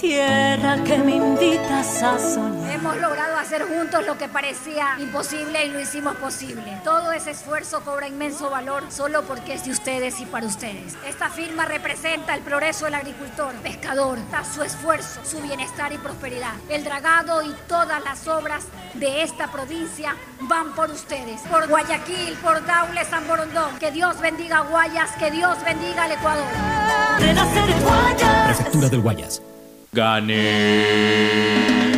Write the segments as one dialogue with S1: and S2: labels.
S1: Tierra que me invitas a soñar.
S2: Hemos logrado hacer juntos lo que parecía imposible y lo hicimos posible. Todo ese esfuerzo cobra inmenso valor solo porque es de ustedes y para ustedes. Esta firma representa el progreso del agricultor, pescador, su esfuerzo, su bienestar y prosperidad. El dragado y todas las obras de esta provincia van por ustedes. Por Guayaquil, por Daule, San Borondón. Que Dios bendiga a Guayas, que Dios bendiga al Ecuador.
S1: Renacer en Guayas.
S3: Prefectura del Guayas.
S4: Gané.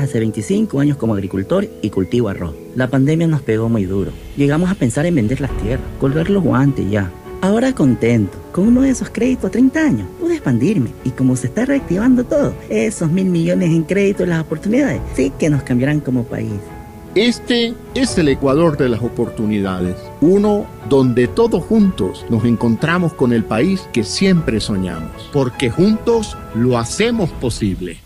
S5: hace 25 años como agricultor y cultivo arroz. La pandemia nos pegó muy duro. Llegamos a pensar en vender las tierras, colgar los guantes ya. Ahora contento, con uno de esos créditos a 30 años, pude expandirme y como se está reactivando todo, esos mil millones en créditos y las oportunidades, sí que nos cambiarán como país.
S6: Este es el Ecuador de las oportunidades, uno donde todos juntos nos encontramos con el país que siempre soñamos, porque juntos lo hacemos posible.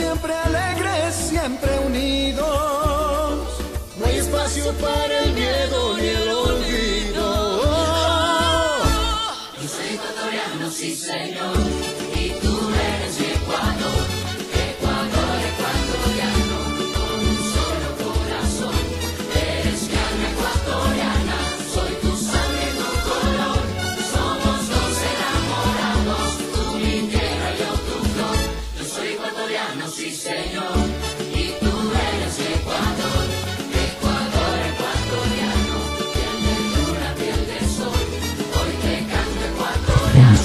S7: Siempre alegres, siempre unidos.
S8: No hay espacio para el miedo ni el olvido. Yo soy ecuatoriano, sí señor,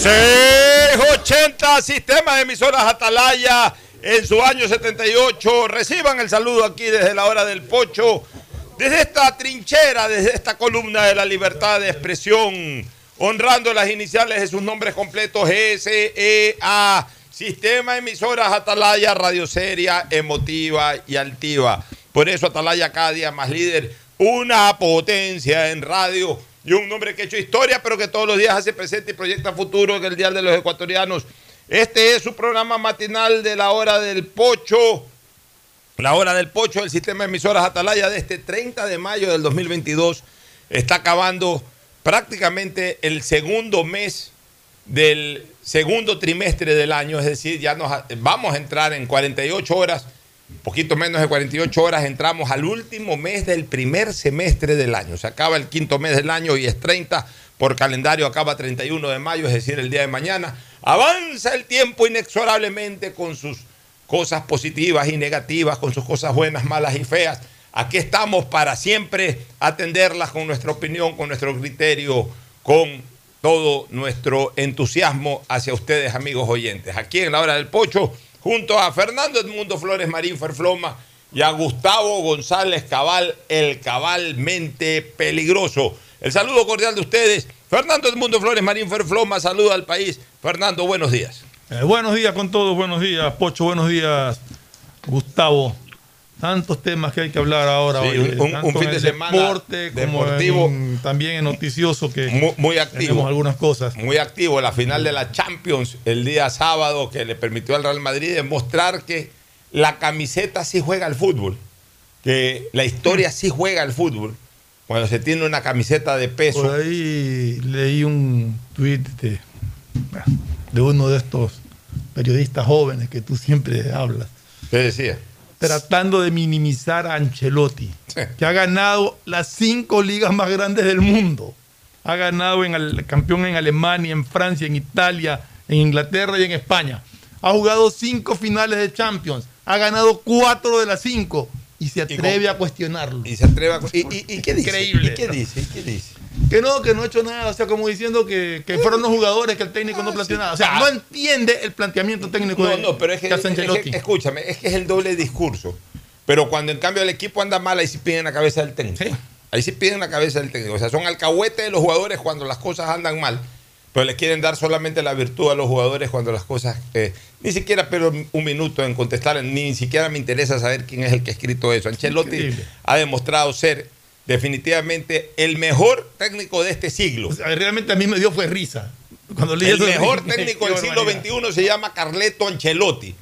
S9: 680 Sistema de Emisoras Atalaya en su año 78. Reciban el saludo aquí desde la hora del pocho, desde esta trinchera, desde esta columna de la libertad de expresión, honrando las iniciales de sus nombres completos SEA. Sistema de Emisoras Atalaya, radio seria, emotiva y altiva. Por eso Atalaya cada día más líder, una potencia en radio y un nombre que ha hecho historia, pero que todos los días hace presente y proyecta futuro en el Día de los Ecuatorianos. Este es su programa matinal de la hora del pocho. La hora del pocho del sistema de emisoras Atalaya de este 30 de mayo del 2022 está acabando prácticamente el segundo mes del segundo trimestre del año, es decir, ya nos vamos a entrar en 48 horas, poquito menos de 48 horas, entramos al último mes del primer semestre del año. Se acaba el quinto mes del año y es 30, por calendario acaba 31 de mayo, es decir, el día de mañana. Avanza el tiempo inexorablemente con sus cosas positivas y negativas, con sus cosas buenas, malas y feas. Aquí estamos para siempre atenderlas con nuestra opinión, con nuestro criterio, con todo nuestro entusiasmo hacia ustedes, amigos oyentes. Aquí en la hora del pocho, junto a Fernando Edmundo Flores Marín Ferfloma y a Gustavo González Cabal, el cabalmente peligroso. El saludo cordial de ustedes. Fernando Edmundo Flores Marín Ferfloma, saluda al país. Fernando, buenos días.
S10: Eh, buenos días con todos, buenos días, Pocho, buenos días, Gustavo. Tantos temas que hay que hablar ahora.
S9: Sí,
S10: hoy,
S9: un- fin de semana
S10: deporte,
S9: deportivo.
S10: en- también en noticioso que
S9: Muy, muy activo.
S10: tenemos algunas cosas.
S9: Muy activo. La final de la Champions el día sábado que le permitió al Real Madrid demostrar que la camiseta sí juega al fútbol. Que la historia sí juega al fútbol. Cuando se tiene una camiseta de peso.
S10: Por ahí leí un tuit de, de uno de estos periodistas jóvenes que tú siempre hablas.
S9: ¿Qué decía?
S10: Tratando de minimizar a Ancelotti, que ha ganado las cinco ligas más grandes del mundo. Ha ganado en el campeón en Alemania, en Francia, en Italia, en Inglaterra y en España. Ha jugado cinco finales de Champions. Ha ganado cuatro de las cinco. Y se atreve a cuestionarlo.
S9: Y se atreve a. ¿Y, y- y qué dice?
S10: Increíble.
S9: ¿Y qué dice? ¿Y qué dice?
S10: Que no, que no ha hecho nada, o sea, como diciendo que, que fueron los jugadores, que el técnico no planteó nada. O sea, no entiende el planteamiento técnico
S9: No,
S10: de,
S9: no, pero es que, es que- escúchame, es que es el doble discurso. Pero cuando en cambio el equipo anda mal, ahí sí piden la cabeza del técnico. Ahí sí piden la cabeza del técnico. O sea, son alcahuetes de los jugadores cuando las cosas andan mal. Pero le quieren dar solamente la virtud a los jugadores cuando las cosas. eh, ni siquiera pero un minuto en contestar, ni siquiera me interesa saber quién es el que ha escrito eso. Ancelotti
S10: Increíble.
S9: ha demostrado ser definitivamente el mejor técnico de este siglo.
S10: O sea, realmente a mí me dio fue risa. Cuando leí
S9: El
S10: eso,
S9: mejor técnico del siglo. XXI se llama Carleto Ancelotti.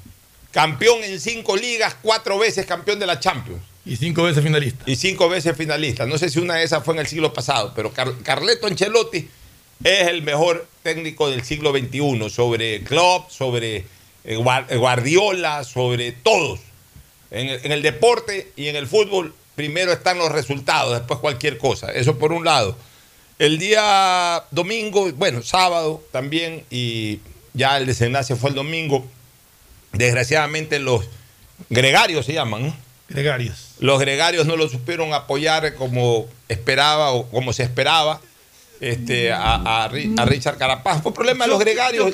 S9: Campeón en cinco ligas, cuatro veces campeón de la Champions.
S10: Y cinco veces finalista.
S9: Y cinco veces finalista. No sé si una de esas fue en el siglo pasado, pero Car- Carleto Ancelotti es el mejor técnico del siglo XXI sobre Klopp, sobre eh, Guar- Guardiola, sobre todos. En el, en el deporte y en el fútbol, primero están los resultados, después cualquier cosa. Eso por un lado. El día domingo, bueno, sábado también, y ya el desenlace fue el domingo. Desgraciadamente los gregarios se llaman, ¿no?
S10: Gregarios.
S9: Los gregarios no lo supieron apoyar como esperaba o como se esperaba este, a, a Ri- a Richard Carapaz. Fue problema de los gregarios.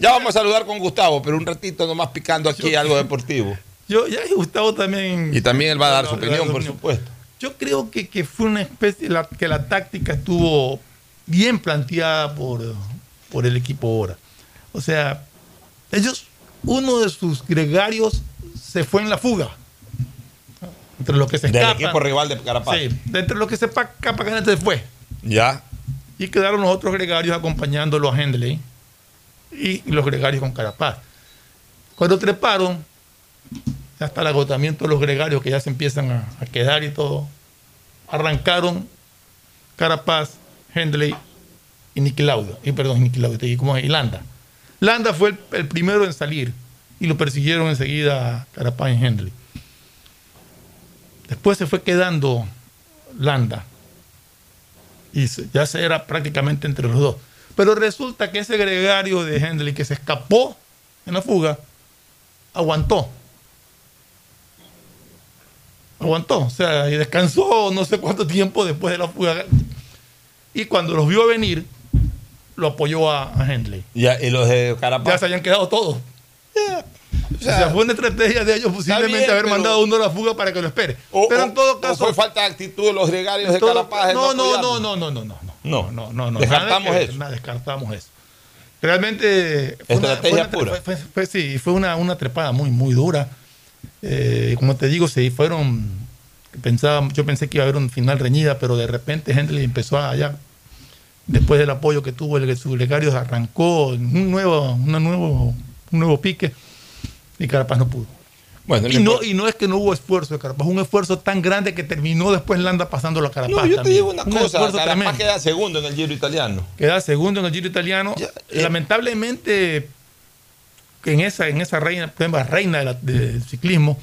S9: ya vamos a saludar con Gustavo, pero un ratito nomás picando aquí algo deportivo.
S10: Yo, ya Gustavo también.
S9: Y también él va a dar su opinión, por supuesto.
S10: Yo creo que, que fue una especie, la, que la táctica estuvo bien planteada por, por el equipo ahora. O sea, ellos, uno de sus gregarios se fue en la fuga. Entre los que se
S9: Del
S10: escapan.
S9: equipo rival de Carapaz.
S10: Sí, de entre los que se pa- escapan, se fue.
S9: Ya.
S10: Y quedaron los otros gregarios acompañándolo a Hendley y los gregarios con Carapaz. Cuando treparon, hasta el agotamiento de los gregarios que ya se empiezan a, quedar y todo, arrancaron Carapaz, Hendley y Niki Lauda. Y perdón, Niki Lauda, y. Y Landa. Landa fue el, el primero en salir y lo persiguieron enseguida Carapaz y Hendley. Después se fue quedando Landa y ya se era prácticamente entre los dos. Pero resulta que ese gregario de Hendley que se escapó en la fuga, aguantó. Aguantó, o sea, y descansó no sé cuánto tiempo después de la fuga. Y cuando los vio venir, lo apoyó a, a Hendley.
S9: Ya, y los de Carapaz.
S10: Ya se habían quedado todos. O sea, fue una estrategia de ellos posiblemente
S9: bien,
S10: haber
S9: pero-
S10: mandado uno a la fuga para que lo espere.
S9: O-
S10: pero
S9: o-
S10: en todo
S9: o
S10: caso.
S9: fue falta de actitud de los gregarios de Carapaz.
S10: no, no, no, no, no, no, no.
S9: No,
S10: no, no, no.
S9: Descartamos
S10: nada
S9: eso.
S10: nada, descartamos eso. Realmente. fue una-
S9: Estrategia
S10: fue una
S9: pura.
S10: fue- fue- sí, fue una, una trepada muy, muy dura. Eh, como te digo, se fueron. Pensaba, yo pensé que iba a haber un final reñida, pero de repente Hendley empezó a ya. Después del apoyo que tuvo el sublegario, arrancó un nuevo, una nuevo, un nuevo pique y Carapaz no pudo.
S9: Bueno,
S10: y, no, y no es que no hubo esfuerzo de Carapaz, un esfuerzo tan grande que terminó después Landa pasándolo a Carapaz.
S9: No, yo te
S10: también.
S9: digo una
S10: Un
S9: cosa, Carapaz
S10: tremendo.
S9: queda segundo en el Giro italiano.
S10: Queda segundo en el Giro italiano.
S9: eh.
S10: Lamentablemente, en esa, en esa reina, reina de la- del ciclismo,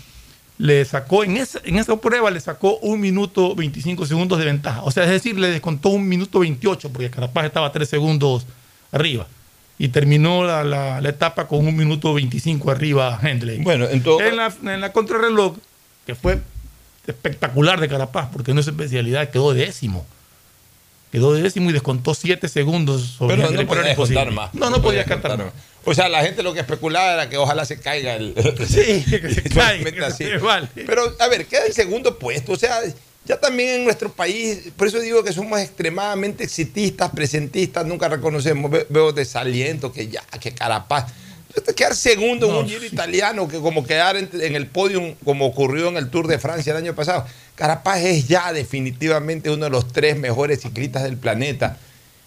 S10: le sacó, en esa, en esa prueba le sacó un minuto 25 segundos de ventaja. O sea, es decir, le descontó un minuto 28, porque Carapaz estaba 3 segundos arriba. Y terminó la, la- la etapa con un minuto 25 arriba Hendley.
S9: Bueno, en todo-
S10: en la, en la contrarreloj, que fue espectacular de Carapaz, porque no es especialidad, quedó décimo. Quedó décimo y descontó 7 segundos sobre
S9: Pero no podía descontar más.
S10: No, no podía cantar más.
S9: O sea, la gente lo que especulaba era que ojalá se caiga el.
S10: Sí, que se caiga, que
S9: así. Pero, a ver, queda en segundo puesto. O sea, ya también en nuestro país, por eso digo que somos extremadamente exitistas, presentistas, nunca reconocemos. Ve- Veo desaliento, que ya, que carapaz. Quedar segundo en un giro italiano, que como quedar en, en el podio, como ocurrió en el Tour de Francia el año pasado. Carapaz es ya definitivamente uno de los tres mejores ciclistas del planeta.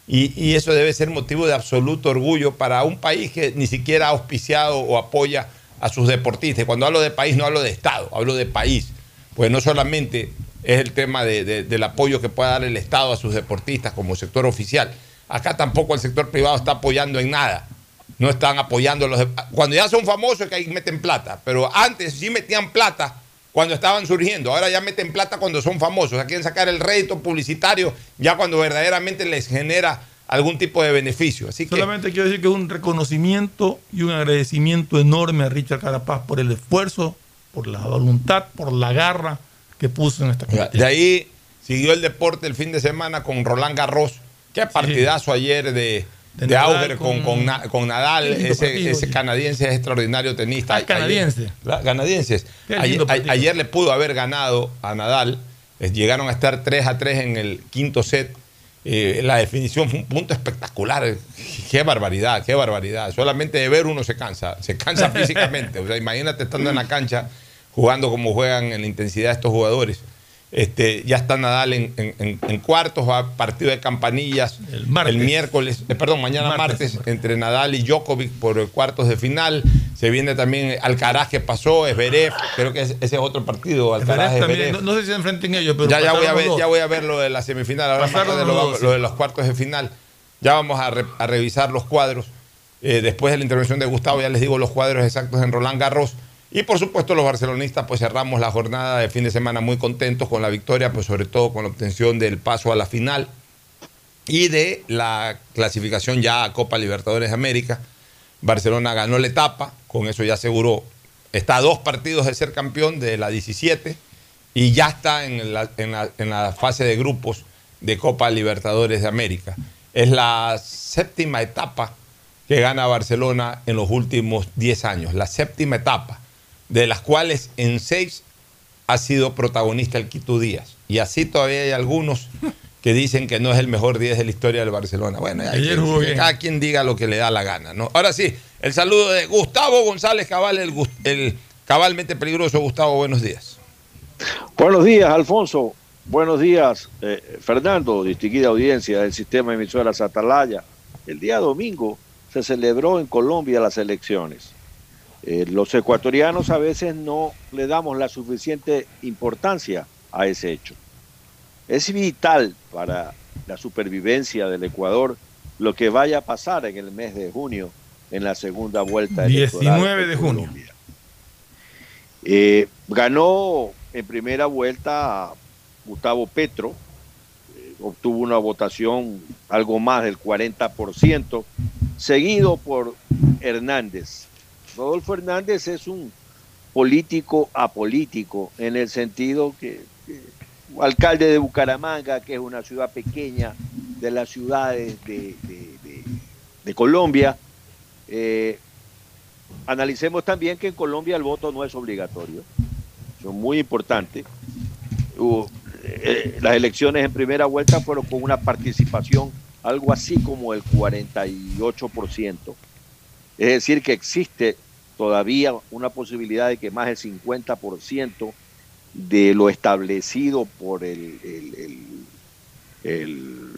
S9: Y, eso debe ser motivo de absoluto orgullo para un país que ni siquiera ha auspiciado o apoya a sus deportistas. Cuando hablo de país no hablo de Estado, hablo de país. Pues no solamente es el tema de- de- del apoyo que pueda dar el Estado a sus deportistas como sector oficial. Acá tampoco el sector privado está apoyando en nada. No están apoyando a los... Cuando ya son famosos es que ahí meten plata. Pero antes sí metían plata cuando estaban surgiendo. Ahora ya meten plata cuando son famosos. O sea, quieren sacar el rédito publicitario ya cuando verdaderamente les genera algún tipo de beneficio. Así que
S10: Solamente quiero decir que es un reconocimiento y un agradecimiento enorme a Richard Carapaz por el esfuerzo, por la voluntad, por la garra que puso en esta competencia.
S9: de ahí siguió el deporte el fin de semana con Roland Garros. Qué partidazo ayer de,
S10: De
S9: de
S10: Nadal
S9: Auger con,
S10: con-
S9: con Na- con Nadal. Ese,
S10: partido,
S9: ese canadiense es extraordinario tenista.
S10: Ah,
S9: Ayer-
S10: canadiense.
S9: La- canadienses. Ayer, ayer le pudo haber ganado a Nadal. Llegaron a estar 3 a 3 en el quinto set. Eh, la definición fue un punto espectacular. Qué barbaridad, qué barbaridad. Solamente de ver uno se cansa, se cansa físicamente. O sea, imagínate estando en la cancha jugando como juegan en la intensidad estos jugadores. Este, ya está Nadal en, en- en- en cuartos, va a partido de campanillas el, miércoles, eh, perdón, mañana martes, entre Nadal y Djokovic por cuartos de final. Se viene también Alcaraz que pasó, Esberev, creo que ese, es otro partido, Alcaraz
S10: también, no, no sé si se enfrenten ellos, pero
S9: Ya, ya, voy a ver, ya voy a ver lo de la semifinal, ahora lo,
S10: dos,
S9: de los cuartos de final. Ya vamos a, re- a revisar los cuadros. Eh, después de la intervención de Gustavo, ya les digo los cuadros exactos en Roland Garros. Y por supuesto los barcelonistas, pues cerramos la jornada de fin de semana muy contentos con la victoria, pues sobre todo con la obtención del paso a la final y de la clasificación ya a Copa Libertadores de América. Barcelona ganó la etapa, con eso ya aseguró, está a dos partidos de ser campeón de la 17 y ya está en la, en la- en la fase de grupos de Copa Libertadores de América. Es la séptima etapa que gana Barcelona en los últimos 10 años, la séptima etapa, de las cuales en seis ha sido protagonista el Quito Díaz. Y así todavía hay algunos que dicen que no es el mejor 10 de la historia del Barcelona. Bueno, hay
S10: Ayer
S9: que-
S10: jugó
S9: que
S10: bien.
S9: cada quien diga lo que le da la gana. ¿no? Ahora sí, el saludo de Gustavo González Cabal, el, el cabalmente peligroso. Gustavo, buenos días.
S11: Buenos días, Alfonso. Buenos días, eh, Fernando, distinguida audiencia del sistema de emisoras Atalaya. El día domingo se celebró en Colombia las elecciones. Eh, los ecuatorianos a veces no le damos la suficiente importancia a ese hecho. Es vital para la supervivencia del Ecuador lo que vaya a pasar en el mes de junio en la segunda vuelta electoral
S10: 19 de junio.
S11: eh, ganó en primera vuelta Gustavo Petro, eh, obtuvo una votación algo más del 40%, seguido por Hernández. Rodolfo Hernández es un político apolítico en el sentido que, alcalde de Bucaramanga, que es una ciudad pequeña de las ciudades de, Colombia, eh, analicemos también que en Colombia el voto no es obligatorio. Eso es muy importante. Eh, las elecciones en primera vuelta fueron con una participación algo así como el 48%. Es decir, que existe todavía una posibilidad de que más del 50% de lo establecido por el- el- el- el-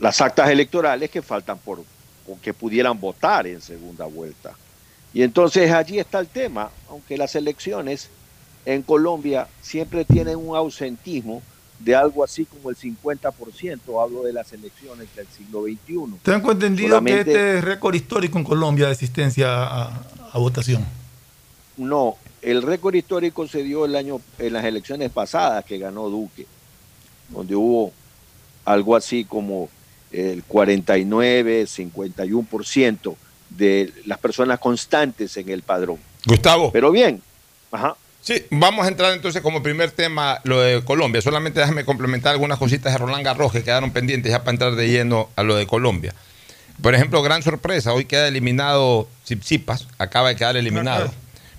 S11: las actas electorales que faltan por que pudieran votar en segunda vuelta. Y entonces allí está el tema, aunque las elecciones en Colombia siempre tienen un ausentismo de algo así como el 50%, hablo de las elecciones del siglo XXI.
S10: Tengo entendido
S11: Solamente-
S10: que este es récord histórico en Colombia de asistencia a, a votación.
S11: No, el récord histórico se dio el año en las elecciones pasadas que ganó Duque, donde hubo algo así como el 49, 51% de las personas constantes en el padrón.
S9: Gustavo.
S11: Pero bien, ajá.
S9: Sí, vamos a entrar entonces como primer tema lo de Colombia. Solamente déjame complementar algunas cositas de Roland Garros que quedaron pendientes ya para entrar de lleno a lo de Colombia. Por ejemplo, gran sorpresa, hoy queda eliminado Tsitsipas, acaba de quedar eliminado.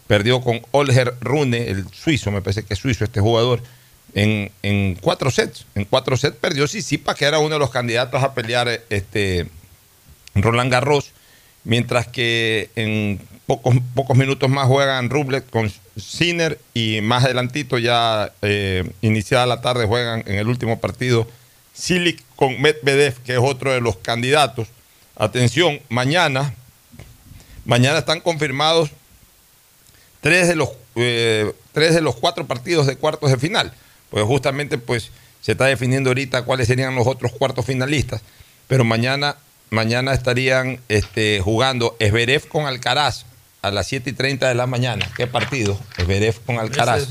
S9: Perdió con Olger Rune, el suizo, me parece que es suizo este jugador, en, en cuatro sets. En cuatro sets perdió Tsitsipas, que era uno de los candidatos a pelear este, Roland Garros, mientras que en pocos, pocos minutos más juegan Rublev con Sinner y más adelantito ya eh, iniciada la tarde juegan en el último partido Silic con Medvedev, que es otro de los candidatos. Atención, mañana, mañana están confirmados tres de los eh, tres de los cuatro partidos de cuartos de final. Pues justamente pues se está definiendo ahorita cuáles serían los otros cuartos finalistas. Pero mañana, mañana estarían este, jugando Esberev con Alcaraz a las 7 y 30 de la mañana. ¿Qué partido? Esberev con Alcaraz.
S10: Es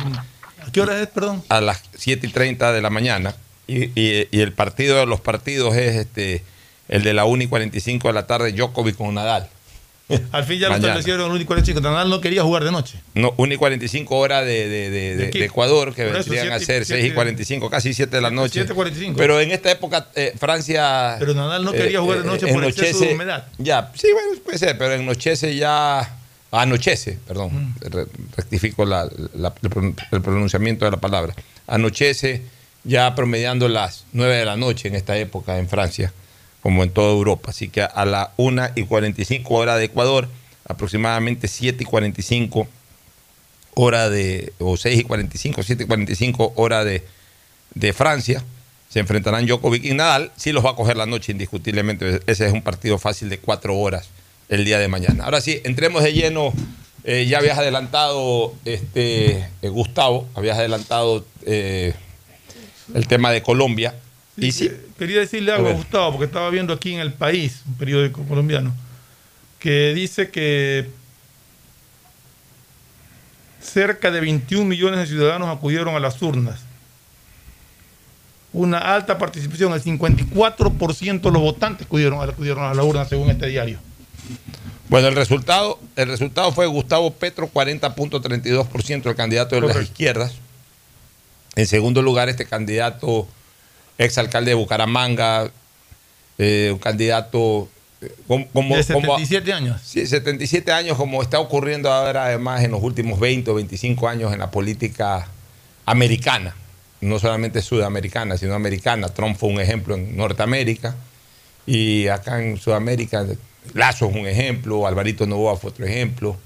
S10: ¿A qué hora es, perdón?
S9: A las 7 y 30 de la mañana. Y, y- y el partido de los partidos es este el de la 1 y 45 de la tarde, Djokovic con Nadal.
S10: Al fin ya lo establecieron el único chico. Nadal no quería jugar de noche.
S9: No, 1 y 45 horas de, de- de- de-
S10: qué?
S9: de Ecuador, que vendrían a ser 6 y
S10: siete-
S9: 45, casi 7 de la noche.
S10: 7:45.
S9: Pero en esta época, eh, Francia.
S10: Pero Nadal no quería jugar de noche por exceso de humedad.
S9: Ya, sí, bueno, puede ser, pero ennochece ya. Anochece, perdón,
S10: Mm.
S9: re- rectifico la- el pronunciamiento de la palabra. Anochece ya promediando las 9 de la noche en esta época en Francia, como en toda Europa. Así que a la 1 y 45 hora de Ecuador, aproximadamente 7 y 45 hora de, o 6 y 45, 7 y 45 hora de, de Francia, se enfrentarán Djokovic y Nadal. Sí los va a coger la noche indiscutiblemente. Ese es un partido fácil de 4 horas el día de mañana. Ahora sí, entremos de lleno. Eh, ya habías adelantado, este, eh, Gustavo, habías adelantado eh, el tema de Colombia. y sí,
S12: Quería decirle algo a Gustavo, porque estaba viendo aquí en El País, un periódico colombiano, que dice que cerca de 21 millones de ciudadanos acudieron a las urnas. Una alta participación, el 54% de los votantes acudieron, acudieron a la urna, según este diario.
S9: Bueno, el resultado, el resultado fue Gustavo Petro, 40.32%, el candidato de las izquierdas. En segundo lugar, este candidato, exalcalde de Bucaramanga, eh, un candidato eh, como, como-
S12: de
S9: como-
S12: 77 años.
S9: Sí, 77 años, como está ocurriendo ahora además en los últimos 20 o 25 años en la política americana, no solamente sudamericana, sino americana. Trump fue un ejemplo en Norteamérica y acá en Sudamérica, Lazo es un ejemplo, Alvarito Novoa fue otro ejemplo.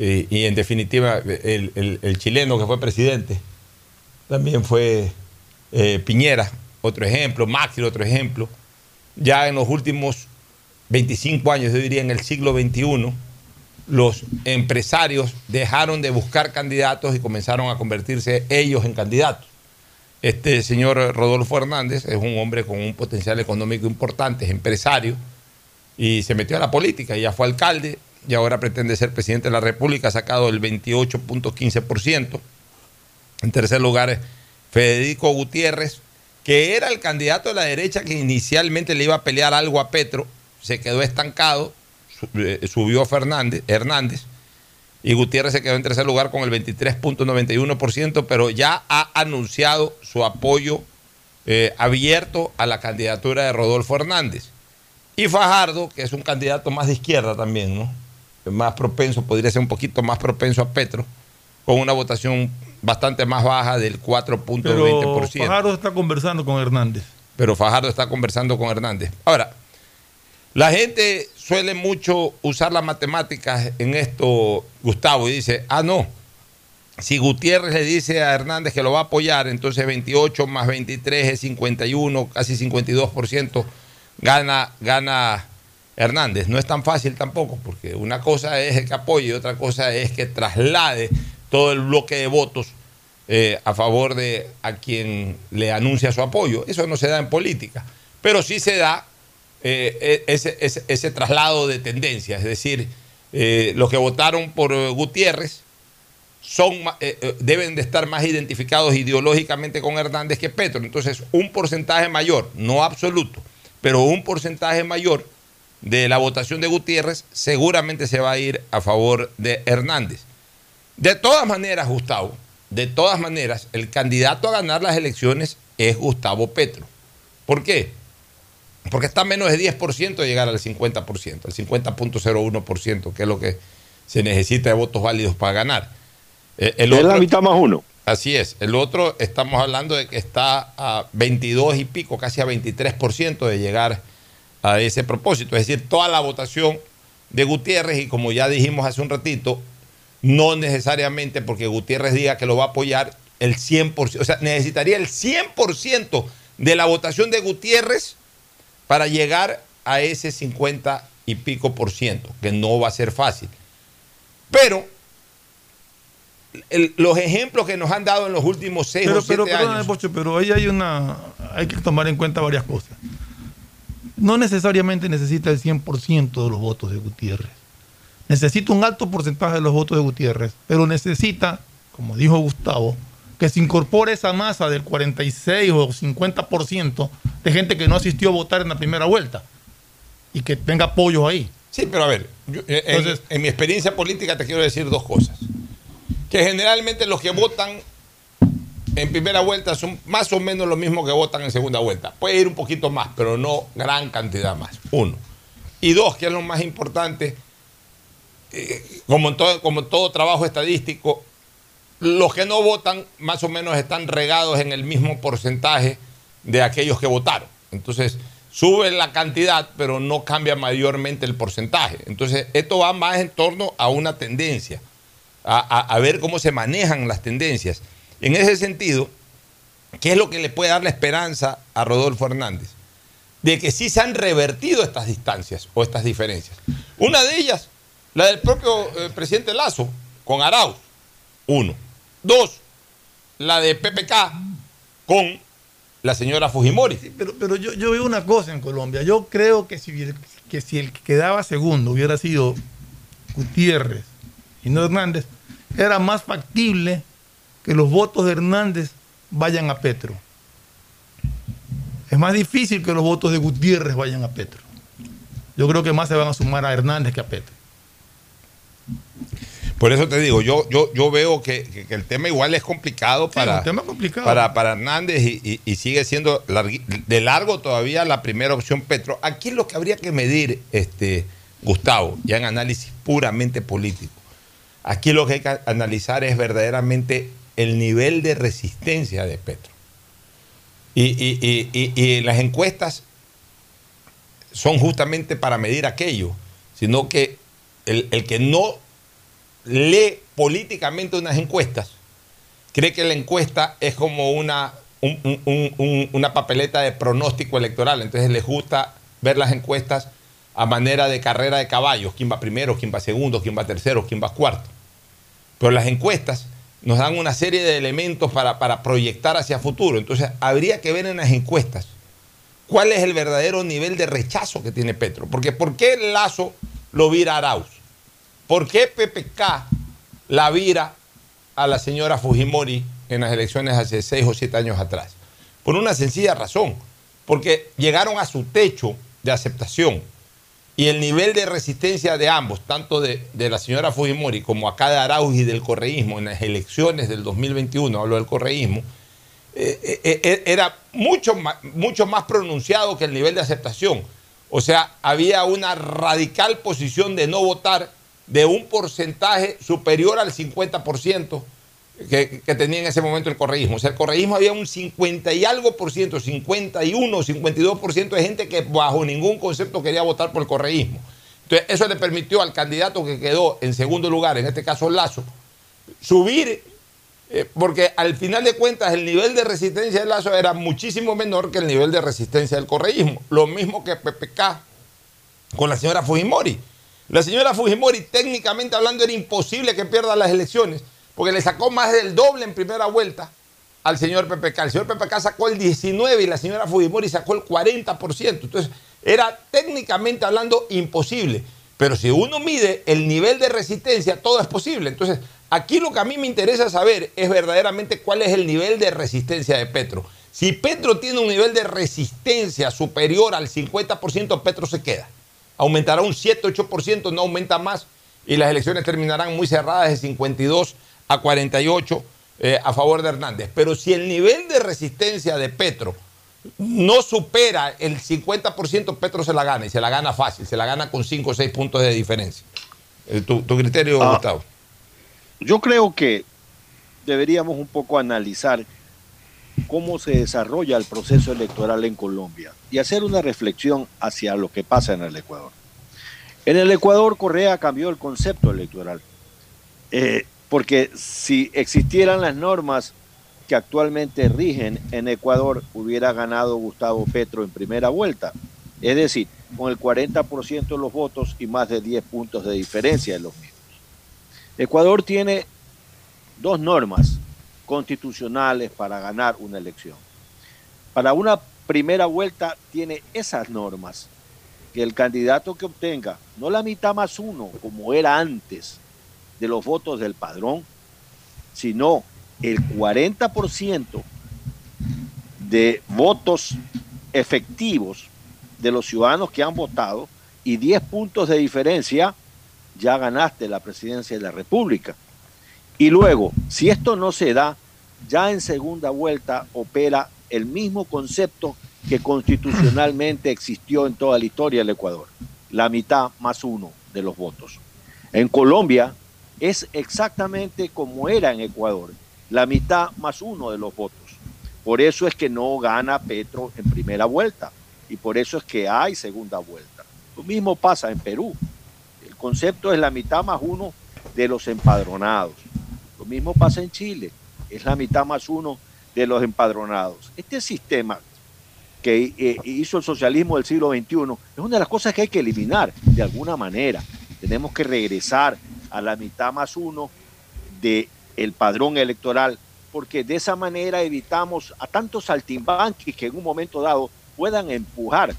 S9: eh, y en definitiva, el, el- el chileno que fue presidente también fue eh, Piñera, otro ejemplo, Macri, otro ejemplo. Ya en los últimos 25 años, yo diría en el siglo XXI, los empresarios dejaron de buscar candidatos y comenzaron a convertirse ellos en candidatos. Este señor Rodolfo Hernández es un hombre con un potencial económico importante, es empresario, y se metió a la política, ya fue alcalde y ahora pretende ser presidente de la República, ha sacado el 28.15%. En tercer lugar, Federico Gutiérrez, que era el candidato de la derecha que inicialmente le iba a pelear algo a Petro, se quedó estancado, eh, subió Fernández, Hernández, y Gutiérrez se quedó en tercer lugar con el 23.91%, pero ya ha anunciado su apoyo eh, abierto a la candidatura de Rodolfo Hernández. Y Fajardo, que es un candidato más de izquierda también, ¿no? Más propenso, podría ser un poquito más propenso a Petro, con una votación bastante más baja del
S12: Pero
S9: 4.20%.
S12: Fajardo está conversando con Hernández.
S9: Pero Fajardo está conversando con Hernández. Ahora, la gente suele mucho usar las matemáticas en esto, Gustavo, y dice, ah, no, si Gutiérrez le dice a Hernández que lo va a apoyar, entonces 28 más 23 es 51, casi 52% gana, gana Hernández. No es tan fácil tampoco, porque una cosa es el que apoye y otra cosa es que traslade todo el bloque de votos eh, a favor de a quien le anuncia su apoyo. Eso no se da en política, pero sí se da eh, e- ese, ese- traslado de tendencia, es decir, eh, los que votaron por Gutiérrez son, deben de estar más identificados ideológicamente con Hernández que Petro. Entonces, un porcentaje mayor, no absoluto, pero un porcentaje mayor de la votación de Gutiérrez seguramente se va a ir a favor de Hernández. De todas maneras, Gustavo, de todas maneras, el candidato a ganar las elecciones es Gustavo Petro. ¿Por qué? Porque está a menos de 10% de llegar al 50%, al 50.01%, que es lo que se necesita de votos válidos para ganar. Eh, El
S13: Es la mitad más uno.
S9: Así es. El otro, estamos hablando de que está a 22 y pico, casi a 23% de llegar a ese propósito. Es decir, toda la votación de Gutiérrez, y como ya dijimos hace un ratito, no necesariamente porque Gutiérrez diga que lo va a apoyar el 100%, o sea, necesitaría el 100% de la votación de Gutiérrez para llegar a ese 50 y pico por ciento, que no va a ser fácil. Pero el- los ejemplos que nos han dado en los últimos seis
S12: Pero,
S9: o siete
S12: pero, perdóname,
S9: años.
S12: Pocho, pero ahí hay una. Hay que tomar en cuenta varias cosas. No necesariamente necesita el 100% de los votos de Gutiérrez. Necesita un alto porcentaje de los votos de Gutiérrez, pero necesita, como dijo Gustavo, que se incorpore esa masa del 46 o 50% de gente que no asistió a votar en la primera vuelta y que tenga apoyo ahí.
S9: Sí, pero a ver, yo, eh, en,
S12: Entonces-
S9: en mi experiencia política te quiero decir dos cosas. Que generalmente los que votan en primera vuelta son más o menos los mismos que votan en segunda vuelta. Puede ir un poquito más, pero no gran cantidad más. Uno. Y dos, que es lo más importante, eh, como, en todo, trabajo estadístico, los que no votan más o menos están regados en el mismo porcentaje de aquellos que votaron. Entonces, sube la cantidad, pero no cambia mayormente el porcentaje. Entonces, esto va más en torno a una tendencia, a, a- a ver cómo se manejan las tendencias. En ese sentido, ¿qué es lo que le puede dar la esperanza a Rodolfo Hernández? De que sí se han revertido estas distancias o estas diferencias. Una de ellas, la del propio eh, presidente Lazo con Arauz, uno. Dos, la de PPK con la señora Fujimori.
S10: Pero, pero yo, yo veo una cosa en Colombia. Yo creo que si, que si el que quedaba segundo hubiera sido Gutiérrez y no Hernández, era más factible que los votos de Hernández vayan a Petro. Es más difícil que los votos de Gutiérrez vayan a Petro. Yo creo que más se van a sumar a Hernández que a Petro.
S9: Por eso te digo, yo, yo, yo veo que, que- que el tema igual es complicado para,
S10: un tema complicado.
S9: para, para Hernández y, y- y sigue siendo largui- de largo todavía la primera opción Petro. Aquí lo que habría que medir, este, Gustavo, ya en análisis puramente político, aquí lo que hay que analizar es verdaderamente el nivel de resistencia de Petro. Y, y- y- y- y las encuestas son justamente para medir aquello, sino que el, el que no lee políticamente unas encuestas, cree que la encuesta es como una, un- un- un- un- una papeleta de pronóstico electoral, entonces les gusta ver las encuestas a manera de carrera de caballos, quién va primero, quién va segundo, quién va tercero, quién va cuarto. Pero las encuestas nos dan una serie de elementos para, para proyectar hacia futuro. Entonces, habría que ver en las encuestas cuál es el verdadero nivel de rechazo que tiene Petro. Porque ¿por qué Lazo lo vira Arauz? ¿Por qué PPK la vira a la señora Fujimori en las elecciones hace seis o siete años atrás? Por una sencilla razón. Porque llegaron a su techo de aceptación y el nivel de resistencia de ambos, tanto de, de la señora Fujimori como acá de Arauz y del correísmo en las elecciones del 2021, hablo del correísmo, eh, eh, eh, era mucho mucho más pronunciado que el nivel de aceptación. O sea, había una radical posición de no votar de un porcentaje superior al 50% que, tenía en ese momento el correísmo. O sea, el correísmo había un 50 y algo por ciento, 51, 52 por ciento de gente que bajo ningún concepto quería votar por el correísmo. Entonces, eso le permitió al candidato que quedó en segundo lugar, en este caso Lazo, subir, eh, porque al final de cuentas el nivel de resistencia de Lazo era muchísimo menor que el nivel de resistencia del correísmo. Lo mismo que PPK con la señora Fujimori. La señora Fujimori, técnicamente hablando, era imposible que pierda las elecciones, porque le sacó más del doble en primera vuelta al señor PPK. El señor PPK sacó el 19 y la señora Fujimori sacó el 40%. Entonces, era técnicamente hablando imposible. Pero si uno mide el nivel de resistencia, todo es posible. Entonces, aquí lo que a mí me interesa saber es verdaderamente cuál es el nivel de resistencia de Petro. Si Petro tiene un nivel de resistencia superior al 50%, Petro se queda. Aumentará un 7-8%, no aumenta más. Y las elecciones terminarán muy cerradas de 52 a 48 eh, a favor de Hernández. Pero si el nivel de resistencia de Petro no supera el 50%, Petro se la gana y se la gana fácil, se la gana con 5 o 6 puntos de diferencia. Eh, tu, tu criterio,
S11: Ah.
S9: Gustavo.
S11: Yo creo que deberíamos un poco analizar cómo se desarrolla el proceso electoral en Colombia y hacer una reflexión hacia lo que pasa en el Ecuador. En el Ecuador, Correa cambió el concepto electoral, Eh, porque si existieran las normas que actualmente rigen en Ecuador, hubiera ganado Gustavo Petro en primera vuelta, es decir, con el 40% de los votos y más de 10 puntos de diferencia de los mismos. Ecuador tiene dos normas constitucionales para ganar una elección. Para una primera vuelta tiene esas normas, que el candidato que obtenga no la mitad más uno, como era antes, de los votos del padrón, sino el 40% de votos efectivos de los ciudadanos que han votado y 10 puntos de diferencia, ya ganaste la presidencia de la República. Y luego, si esto no se da, ya en segunda vuelta opera el mismo concepto que constitucionalmente existió en toda la historia del Ecuador, la mitad más uno de los votos. En Colombia, es exactamente como era en Ecuador, la mitad más uno de los votos. Por eso es que no gana Petro en primera vuelta y por eso es que hay segunda vuelta. Lo mismo pasa en Perú. El concepto es la mitad más uno de los empadronados. Mismo pasa en Chile. Es la mitad más uno de los empadronados. Este sistema que eh, hizo el socialismo del siglo XXI es una de las cosas que hay que eliminar de alguna manera. Tenemos que regresar a la mitad más uno del el padrón electoral, porque de esa manera evitamos a tantos saltimbanquis que en un momento dado puedan empujar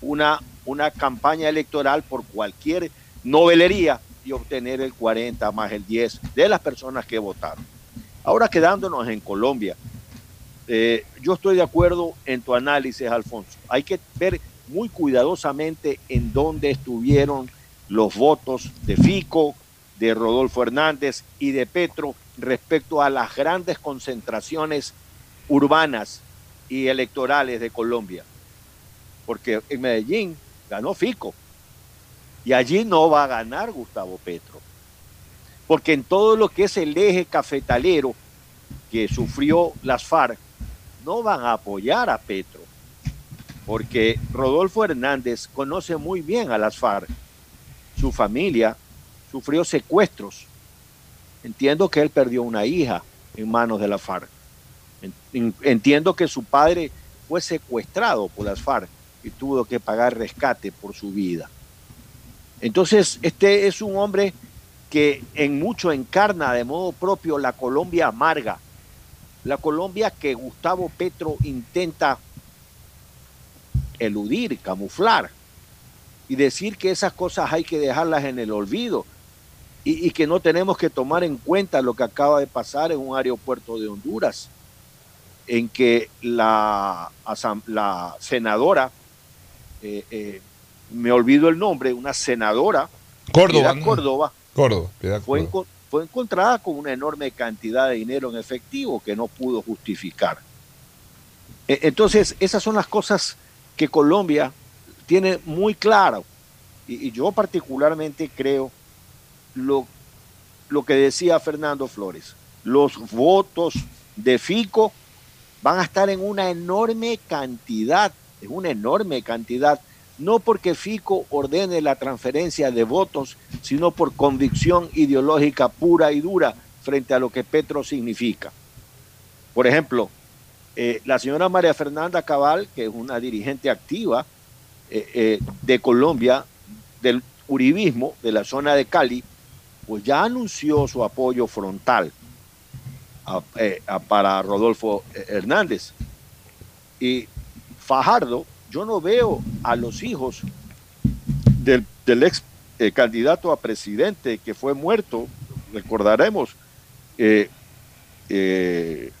S11: una, una campaña electoral por cualquier novelería obtener el 40 más el 10 de las personas que votaron. Ahora quedándonos en Colombia, eh, yo estoy de acuerdo en tu análisis, Alfonso. Hay que ver muy cuidadosamente en dónde estuvieron los votos de Fico, de Rodolfo Hernández y de Petro respecto a las grandes concentraciones urbanas y electorales de Colombia. Porque en Medellín ganó Fico y allí no va a ganar Gustavo Petro. Porque en todo lo que es el eje cafetalero que sufrió las FARC, no van a apoyar a Petro. Porque Rodolfo Hernández conoce muy bien a las FARC. Su familia sufrió secuestros. Entiendo que él perdió una hija en manos de la FARC. Entiendo que su padre fue secuestrado por las FARC y tuvo que pagar rescate por su vida. Entonces, este es un hombre que en mucho encarna de modo propio la Colombia amarga, la Colombia que Gustavo Petro intenta eludir, camuflar y decir que esas cosas hay que dejarlas en el olvido y, que no tenemos que tomar en cuenta lo que acaba de pasar en un aeropuerto de Honduras, en que la, la senadora, eh, eh, me olvido el nombre, una senadora,
S9: Córdoba,
S11: Piedad Córdoba,
S9: Córdoba, Piedad
S11: fue,
S9: Córdoba.
S11: enco- fue encontrada con una enorme cantidad de dinero en efectivo que no pudo justificar. E- Entonces, esas son las cosas que Colombia tiene muy claro. Y, y yo particularmente creo lo, lo que decía Fernando Flores. Los votos de Fico van a estar en una enorme cantidad, en una enorme cantidad, no porque Fico ordene la transferencia de votos, sino por convicción ideológica pura y dura frente a lo que Petro significa. Por ejemplo, eh, la señora María Fernanda Cabal, que es una dirigente activa eh, eh, de Colombia, del uribismo, de la zona de Cali, pues ya anunció su apoyo frontal para Rodolfo Hernández. Y Fajardo, yo no veo a los hijos del, ex eh, candidato a presidente que fue muerto, recordaremos, eh, eh,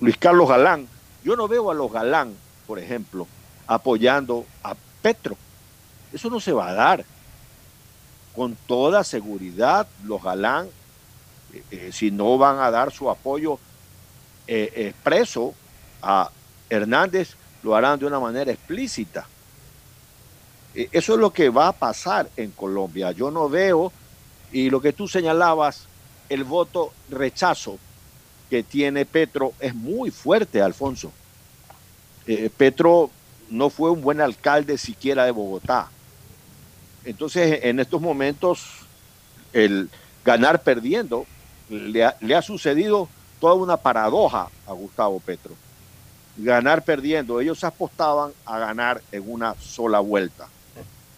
S11: Luis Carlos Galán. Yo no veo a los Galán, por ejemplo, apoyando a Petro. Eso no se va a dar. Con toda seguridad, los Galán, si no van a dar su apoyo expreso a Hernández, lo harán de una manera explícita. Eh, Eso es lo que va a pasar en Colombia. Yo no veo, y lo que tú señalabas, el voto rechazo que tiene Petro es muy fuerte, Alfonso. Eh, Petro no fue un buen alcalde siquiera de Bogotá. Entonces, en estos momentos, el ganar perdiendo le ha, le ha sucedido toda una paradoja a Gustavo Petro. Ganar perdiendo. Ellos apostaban a ganar en una sola vuelta.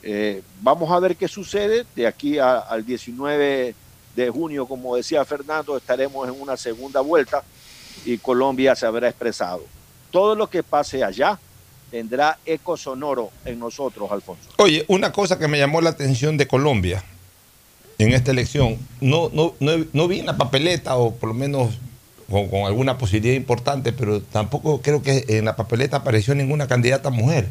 S11: Eh, vamos a ver qué sucede de aquí al 19 de junio, como decía Fernando, estaremos en una segunda vuelta y Colombia se habrá expresado. Todo lo que pase allá tendrá eco sonoro en nosotros, Alfonso.
S9: Oye, una cosa que me llamó la atención de Colombia en esta elección, no, no, no, no vi en papeleta, o por lo menos con, con alguna posibilidad importante, pero tampoco creo que en la papeleta apareció ninguna candidata mujer.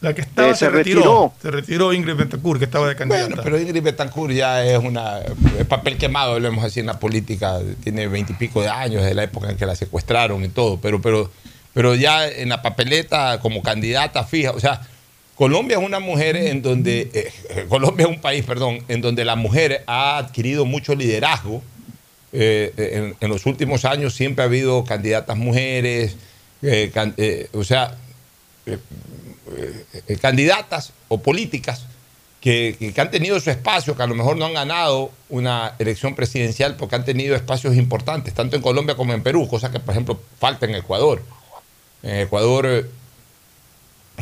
S10: La que estaba
S9: Eh,
S10: se,
S9: se
S10: retiró.
S9: retiró.
S10: Se retiró Ingrid Betancourt, que estaba de candidata.
S9: Bueno, pero Ingrid Betancourt ya es una es papel quemado, hablemos así en la política, tiene veintipico de años, de la época en que la secuestraron y todo, pero, pero, pero ya en la papeleta como candidata fija, o sea, Colombia es una mujer en donde, eh, Colombia es un país, perdón, en donde la mujer ha adquirido mucho liderazgo. Eh, en, los últimos años siempre ha habido candidatas mujeres, eh, eh, o sea, candidatas o políticas que, que- han tenido su espacio, que a lo mejor no han ganado una elección presidencial porque han tenido espacios importantes, tanto en Colombia como en Perú, cosa que, por ejemplo, falta en Ecuador. En Ecuador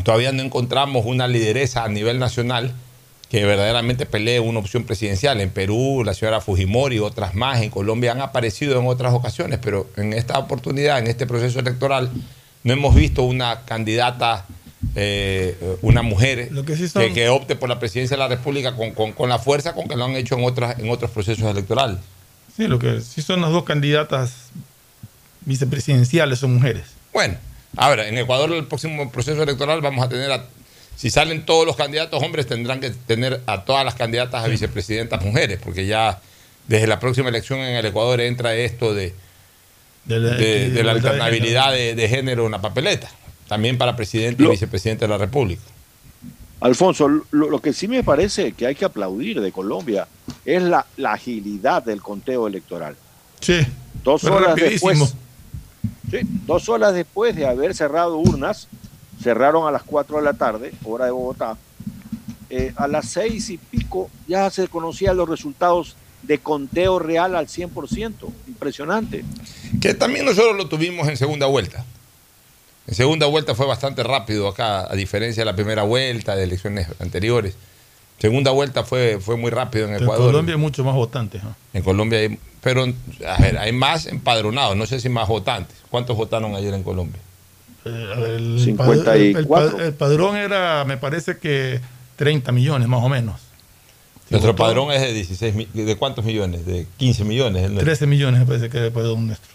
S9: todavía no encontramos una lideresa a nivel nacional que verdaderamente pelee una opción presidencial. En Perú, la señora Fujimori y otras más, en Colombia han aparecido en otras ocasiones, pero en esta oportunidad, en este proceso electoral, no hemos visto una candidata, eh, una mujer
S10: Lo que sí son-
S9: que, que opte por la presidencia de la República con, con- con la fuerza con que lo han hecho en, otras, en otros procesos electorales.
S10: Sí, lo que sí son las dos candidatas vicepresidenciales son mujeres.
S9: Bueno, ahora, en Ecuador el próximo proceso electoral vamos a tener, a, si salen todos los candidatos hombres, tendrán que tener a todas las candidatas a vicepresidentas mujeres, porque ya desde la próxima elección en el Ecuador entra esto de,
S10: De la,
S9: de- de la
S10: igualdad de
S9: alternabilidad de, de género en la papeleta, también para presidente y vicepresidente de la República.
S11: Alfonso, lo, lo que sí me parece que hay que aplaudir de Colombia es la, la agilidad del conteo electoral.
S10: Sí.
S11: Dos horas
S10: rapidísimo.
S11: después. Sí, dos horas después de haber cerrado urnas, cerraron a las 4 de la tarde, hora de Bogotá. eh, a las seis y pico ya se conocían los resultados de conteo real al 100%. Impresionante.
S9: Que también nosotros lo tuvimos en segunda vuelta. En segunda vuelta fue bastante rápido acá, a diferencia de la primera vuelta, de elecciones anteriores. Segunda vuelta fue, fue muy rápido en
S10: En
S9: Ecuador.
S10: Colombia hay muchos más votantes. ¿no?
S9: En Colombia hay, pero a ver, hay más empadronados, no sé si más votantes. ¿Cuántos votaron ayer en Colombia?
S10: El,
S11: 54.
S10: pad- el- el pad- el padrón era, me parece que 30 millones más o menos.
S9: Nuestro
S10: votó-
S9: padrón es de 16 mi- ¿de cuántos millones? De 15 millones. el nuestro.
S10: 13 millones me parece que era el padrón nuestro.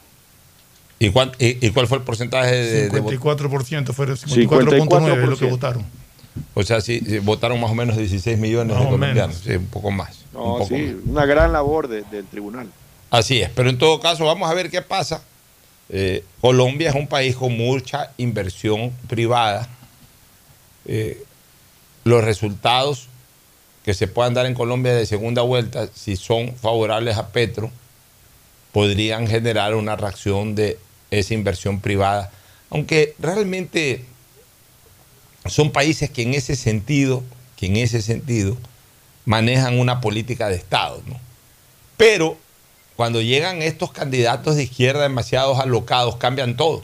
S9: ¿Y, cuán- y- y cuál fue el porcentaje de, de vot-
S10: 54% fueron 54.9 lo que votaron.
S9: O sea, sí, sí, votaron más o menos 16 millones
S10: Más
S9: de colombianos. Sí, un poco más. un
S11: No,
S9: poco
S11: sí,
S9: más.
S11: una gran labor de- del tribunal.
S9: Así es, pero en todo caso vamos a ver qué pasa. Eh, Colombia es un país con mucha inversión privada. Eh, los resultados que se puedan dar en Colombia de segunda vuelta, si son favorables a Petro, podrían generar una reacción de esa inversión privada. Aunque realmente son países que en ese sentido, que en ese sentido manejan una política de Estado, ¿no? Pero cuando llegan estos candidatos de izquierda demasiados alocados, cambian todo.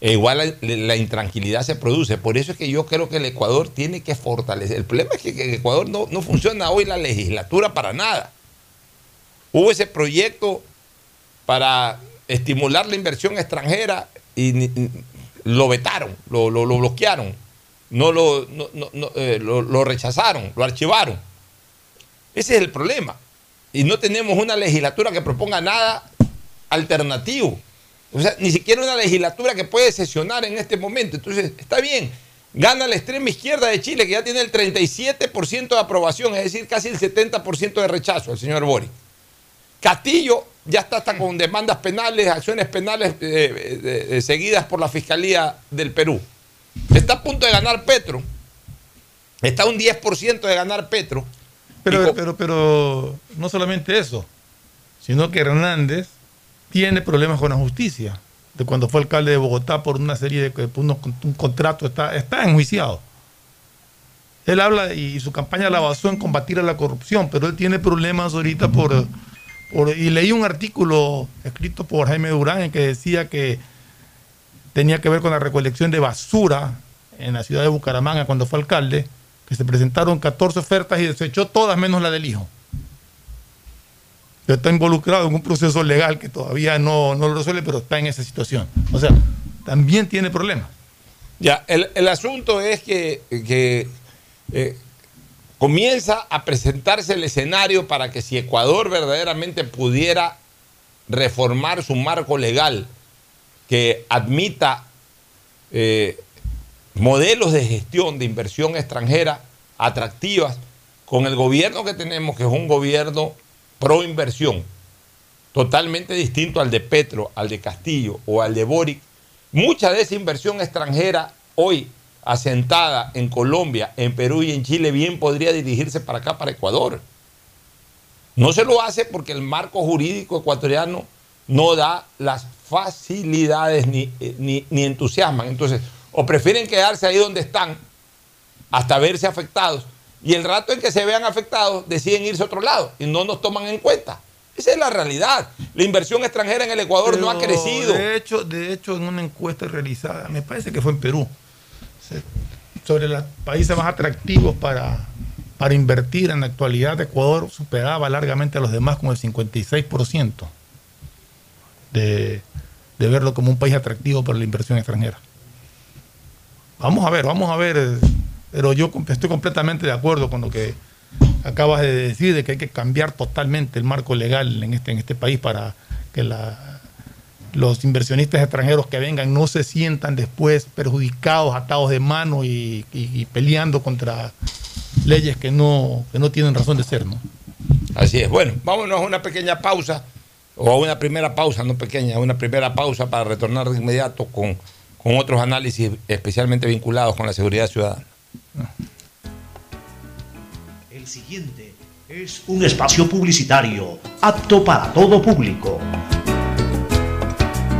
S9: E igual la, intranquilidad se produce. Por eso es que yo creo que el Ecuador tiene que fortalecer. El problema es que en Ecuador no, no funciona hoy la legislatura para nada. Hubo ese proyecto para estimular la inversión extranjera y lo vetaron, lo, lo- lo bloquearon, no lo, no- no- eh, lo rechazaron, lo archivaron. Ese es el problema. Y no tenemos una legislatura que proponga nada alternativo. O sea, ni siquiera una legislatura que puede sesionar en este momento. Entonces, está bien. Gana la extrema izquierda de Chile, que ya tiene el 37% de aprobación, es decir, casi el 70% de rechazo al señor Boric. Castillo ya está hasta con demandas penales, acciones penales eh, eh, eh, seguidas por la Fiscalía del Perú. Está a punto de ganar Petro. Está a un 10% de ganar Petro.
S10: Pero, pero, pero no solamente eso, sino que Hernández tiene problemas con la justicia. De cuando fue alcalde de Bogotá por una serie de por unos- un contrato, está, está enjuiciado. Él habla y su campaña la basó en combatir a la corrupción, pero él tiene problemas ahorita por, por- y leí un artículo escrito por Jaime Durán en que decía que tenía que ver con la recolección de basura en la ciudad de Bucaramanga cuando fue alcalde, se presentaron 14 ofertas y desechó todas menos la del hijo. Está involucrado en un proceso legal que todavía no, no lo resuelve, pero está en esa situación. O sea, también tiene problemas.
S9: Ya, el, el asunto es que, que, eh, comienza a presentarse el escenario para que si Ecuador verdaderamente pudiera reformar su marco legal que admita eh, modelos de gestión de inversión extranjera atractivas con el gobierno que tenemos, que es un gobierno pro inversión, totalmente distinto al de Petro, al de Castillo o al de Boric, mucha de esa inversión extranjera hoy asentada en Colombia, en Perú y en Chile, bien podría dirigirse para acá, para Ecuador. No se lo hace porque el marco jurídico ecuatoriano no da las facilidades ni, eh, ni. Entonces, o prefieren quedarse ahí donde están hasta verse afectados. Y el rato en que se vean afectados, deciden irse a otro lado y no nos toman en cuenta. Esa es la realidad. La inversión extranjera en el Ecuador no ha crecido.
S12: De hecho, de hecho, en una encuesta realizada, me parece que fue en Perú, sobre los países más atractivos para, para invertir en la actualidad, Ecuador superaba largamente a los demás con el 56% de, de verlo como un país atractivo para la inversión extranjera. Vamos a ver, vamos a ver, eh, pero yo estoy completamente de acuerdo con lo que acabas de decir, de que hay que cambiar totalmente el marco legal en este, en este país para que los inversionistas extranjeros que vengan no se sientan después perjudicados, atados de mano y, peleando contra leyes que no, que no tienen razón de ser, ¿no?
S9: Así es. Bueno, vámonos a una pequeña pausa, o a una primera pausa, no pequeña, una primera pausa para retornar de inmediato con, con otros análisis especialmente vinculados con la seguridad ciudadana.
S3: El siguiente es un espacio publicitario apto para todo público.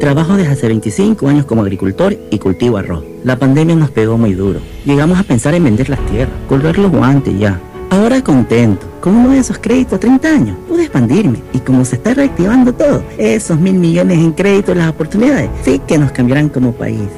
S5: Trabajo desde hace 25 años como agricultor y cultivo arroz. La pandemia nos pegó muy duro. Llegamos a pensar en vender las tierras, colgar los guantes ya. Ahora contento, con uno de esos créditos a 30 años, pude expandirme y como se está reactivando todo, esos mil millones en créditos, las oportunidades, sí que nos cambiarán como país.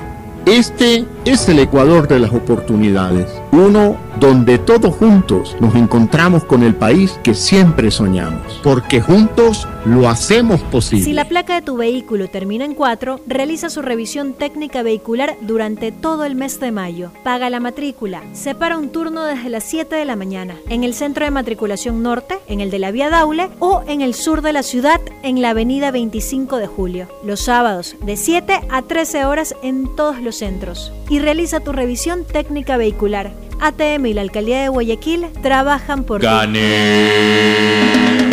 S6: Este es el Ecuador de las oportunidades, uno donde todos juntos nos encontramos con el país que siempre soñamos, porque juntos lo hacemos posible.
S14: Si la placa de tu vehículo termina en 4, realiza su revisión técnica vehicular durante todo el mes de mayo. Paga la matrícula. Separa un turno desde las 7 de la mañana en el centro de matriculación norte, en el de la Vía Daule o en el sur de la ciudad en la avenida 25 de julio. Los sábados de 7 a 13 horas en todos los centros. Y realiza tu revisión técnica vehicular. ATM y la Alcaldía de Guayaquil trabajan por ti.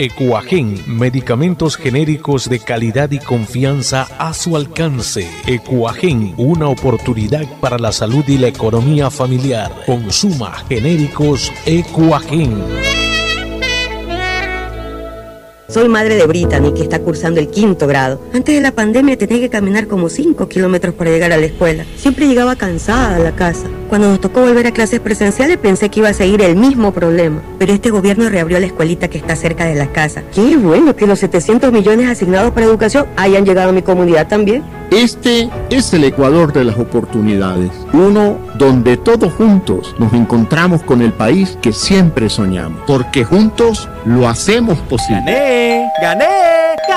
S15: Ecuagen, medicamentos genéricos de calidad y confianza a su alcance. Ecuagen, una oportunidad para la salud y la economía familiar. Consuma genéricos Ecuagen.
S16: Soy madre de Brittany, que está cursando el quinto grado. Antes de la pandemia tenía que caminar como 5 kilómetros para llegar a la escuela. Siempre llegaba cansada a la casa. Cuando nos tocó volver a clases presenciales pensé que iba a seguir el mismo problema. Pero este gobierno reabrió la escuelita que está cerca de la casa. Qué bueno que los 700 millones asignados para educación hayan llegado a mi comunidad también.
S6: Este es el Ecuador de las oportunidades, uno donde todos juntos nos encontramos con el país que siempre soñamos, porque juntos lo hacemos posible.
S4: ¡Gané! ¡Gané!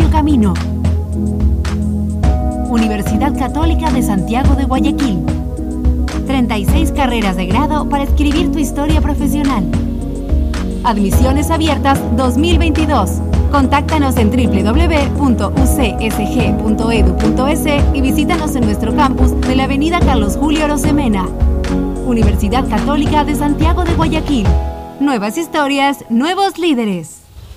S17: camino. Universidad Católica de Santiago de Guayaquil. 36 carreras de grado para escribir tu historia profesional. Admisiones abiertas 2022. Contáctanos en www.ucsg.edu.es y visítanos en nuestro campus de la Avenida Carlos Julio Rosemena. Universidad Católica de Santiago de Guayaquil. Nuevas historias, nuevos líderes.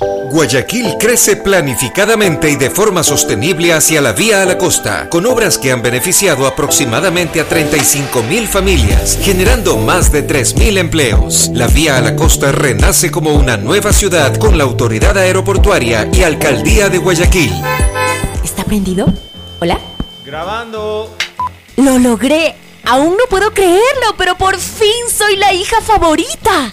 S18: Guayaquil crece planificadamente y de forma sostenible hacia la vía a la costa, con obras que han beneficiado aproximadamente a 35 mil familias, generando más de 3 mil empleos. La vía a la costa renace como una nueva ciudad con la autoridad aeroportuaria y alcaldía de Guayaquil.
S19: ¿Está prendido? ¿Hola?
S11: Grabando.
S19: ¡Lo logré! Aún no puedo creerlo, pero por fin soy la hija favorita.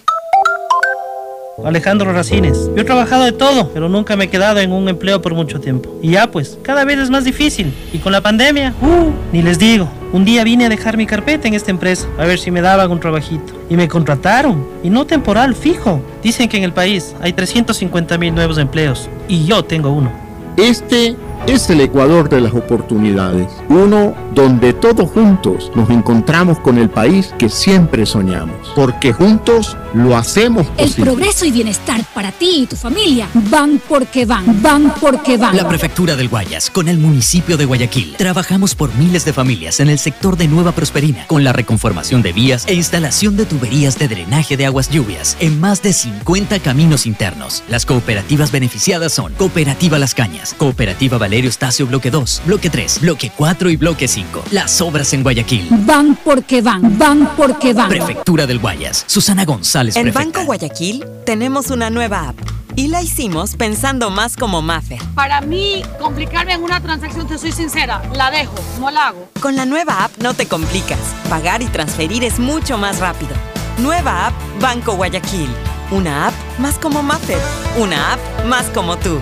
S20: Alejandro Racines. Yo he trabajado de todo, pero nunca me he quedado en un empleo por mucho tiempo. Y ya pues, cada vez es más difícil. Y con la pandemia, uh, ni les digo. Un día vine a dejar mi carpeta en esta empresa, a ver si me daban un trabajito. Y me contrataron. Y no temporal, fijo. Dicen que en el país hay 350 mil nuevos empleos. Y yo tengo uno.
S6: Este es el Ecuador de las oportunidades, uno donde todos juntos nos encontramos con el país que siempre soñamos, porque juntos lo hacemos
S2: El
S6: posible.
S2: progreso y bienestar para ti y tu familia van porque van, van porque van.
S21: La Prefectura del Guayas, con el municipio de Guayaquil, trabajamos por miles de familias en el sector de Nueva Prosperina, con la reconformación de vías e instalación de tuberías de drenaje de aguas lluvias en más de 50 caminos internos. Las cooperativas beneficiadas son Cooperativa Las Cañas, Cooperativa Valerio Estacio Bloque 2, Bloque 3, Bloque 4 y Bloque 5. Las obras en Guayaquil.
S2: Van porque van, van porque van.
S21: Prefectura del Guayas, Susana González,
S22: En
S21: prefecta.
S22: Banco Guayaquil tenemos una nueva app. Y la hicimos pensando más como Maffer.
S23: Para mí, complicarme en una transacción, te soy sincera, la dejo, no la hago.
S22: Con la nueva app no te complicas. Pagar y transferir es mucho más rápido. Nueva app Banco Guayaquil. Una app más como Maffer. Una app más como tú.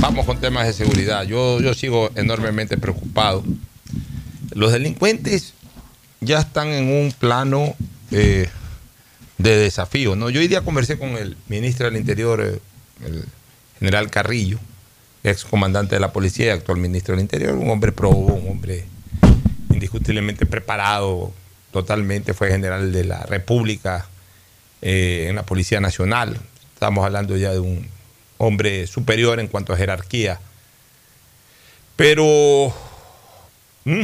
S9: vamos con temas de seguridad. Yo, yo sigo enormemente preocupado. Los delincuentes ya están en un plano eh, de desafío. ¿no? Yo hoy día conversé con el ministro del Interior, eh, el general Carrillo, ex comandante de la policía y actual ministro del Interior, un hombre probo, un hombre indiscutiblemente preparado totalmente, fue general de la República eh, en la Policía Nacional. Estamos hablando ya de un hombre superior en cuanto a jerarquía. Pero mm,